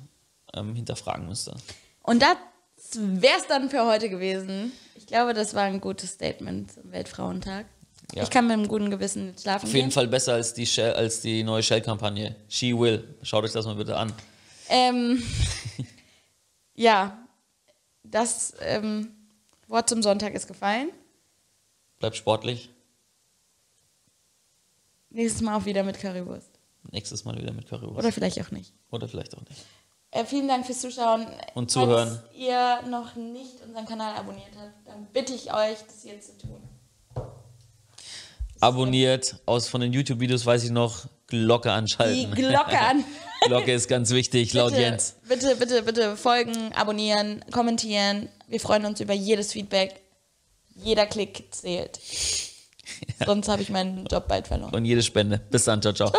ähm, hinterfragen müsste. Und das wäre es dann für heute gewesen. Ich glaube, das war ein gutes Statement zum Weltfrauentag. Ja. Ich kann mit einem guten Gewissen schlafen Auf jeden gehen. Fall besser als die, Shell, als die neue Shell-Kampagne. She will. Schaut euch das mal bitte an. Ähm, ja, das ähm, Wort zum Sonntag ist gefallen. Bleibt sportlich. Nächstes Mal auch wieder mit Currywurst. Nächstes Mal wieder mit Currywurst. Oder vielleicht auch nicht. Oder vielleicht auch nicht. Äh, vielen Dank fürs Zuschauen. Und Zuhören. Falls ihr noch nicht unseren Kanal abonniert habt, dann bitte ich euch, das jetzt zu tun. Abonniert. Aus von den YouTube-Videos weiß ich noch, Glocke Die anschalten. Glocke an. Glocke ist ganz wichtig, laut bitte, Jens. Bitte, bitte, bitte folgen, abonnieren, kommentieren. Wir freuen uns über jedes Feedback. Jeder Klick zählt. Sonst habe ich meinen Job bald verloren. Und jede Spende. Bis dann, ciao, ciao.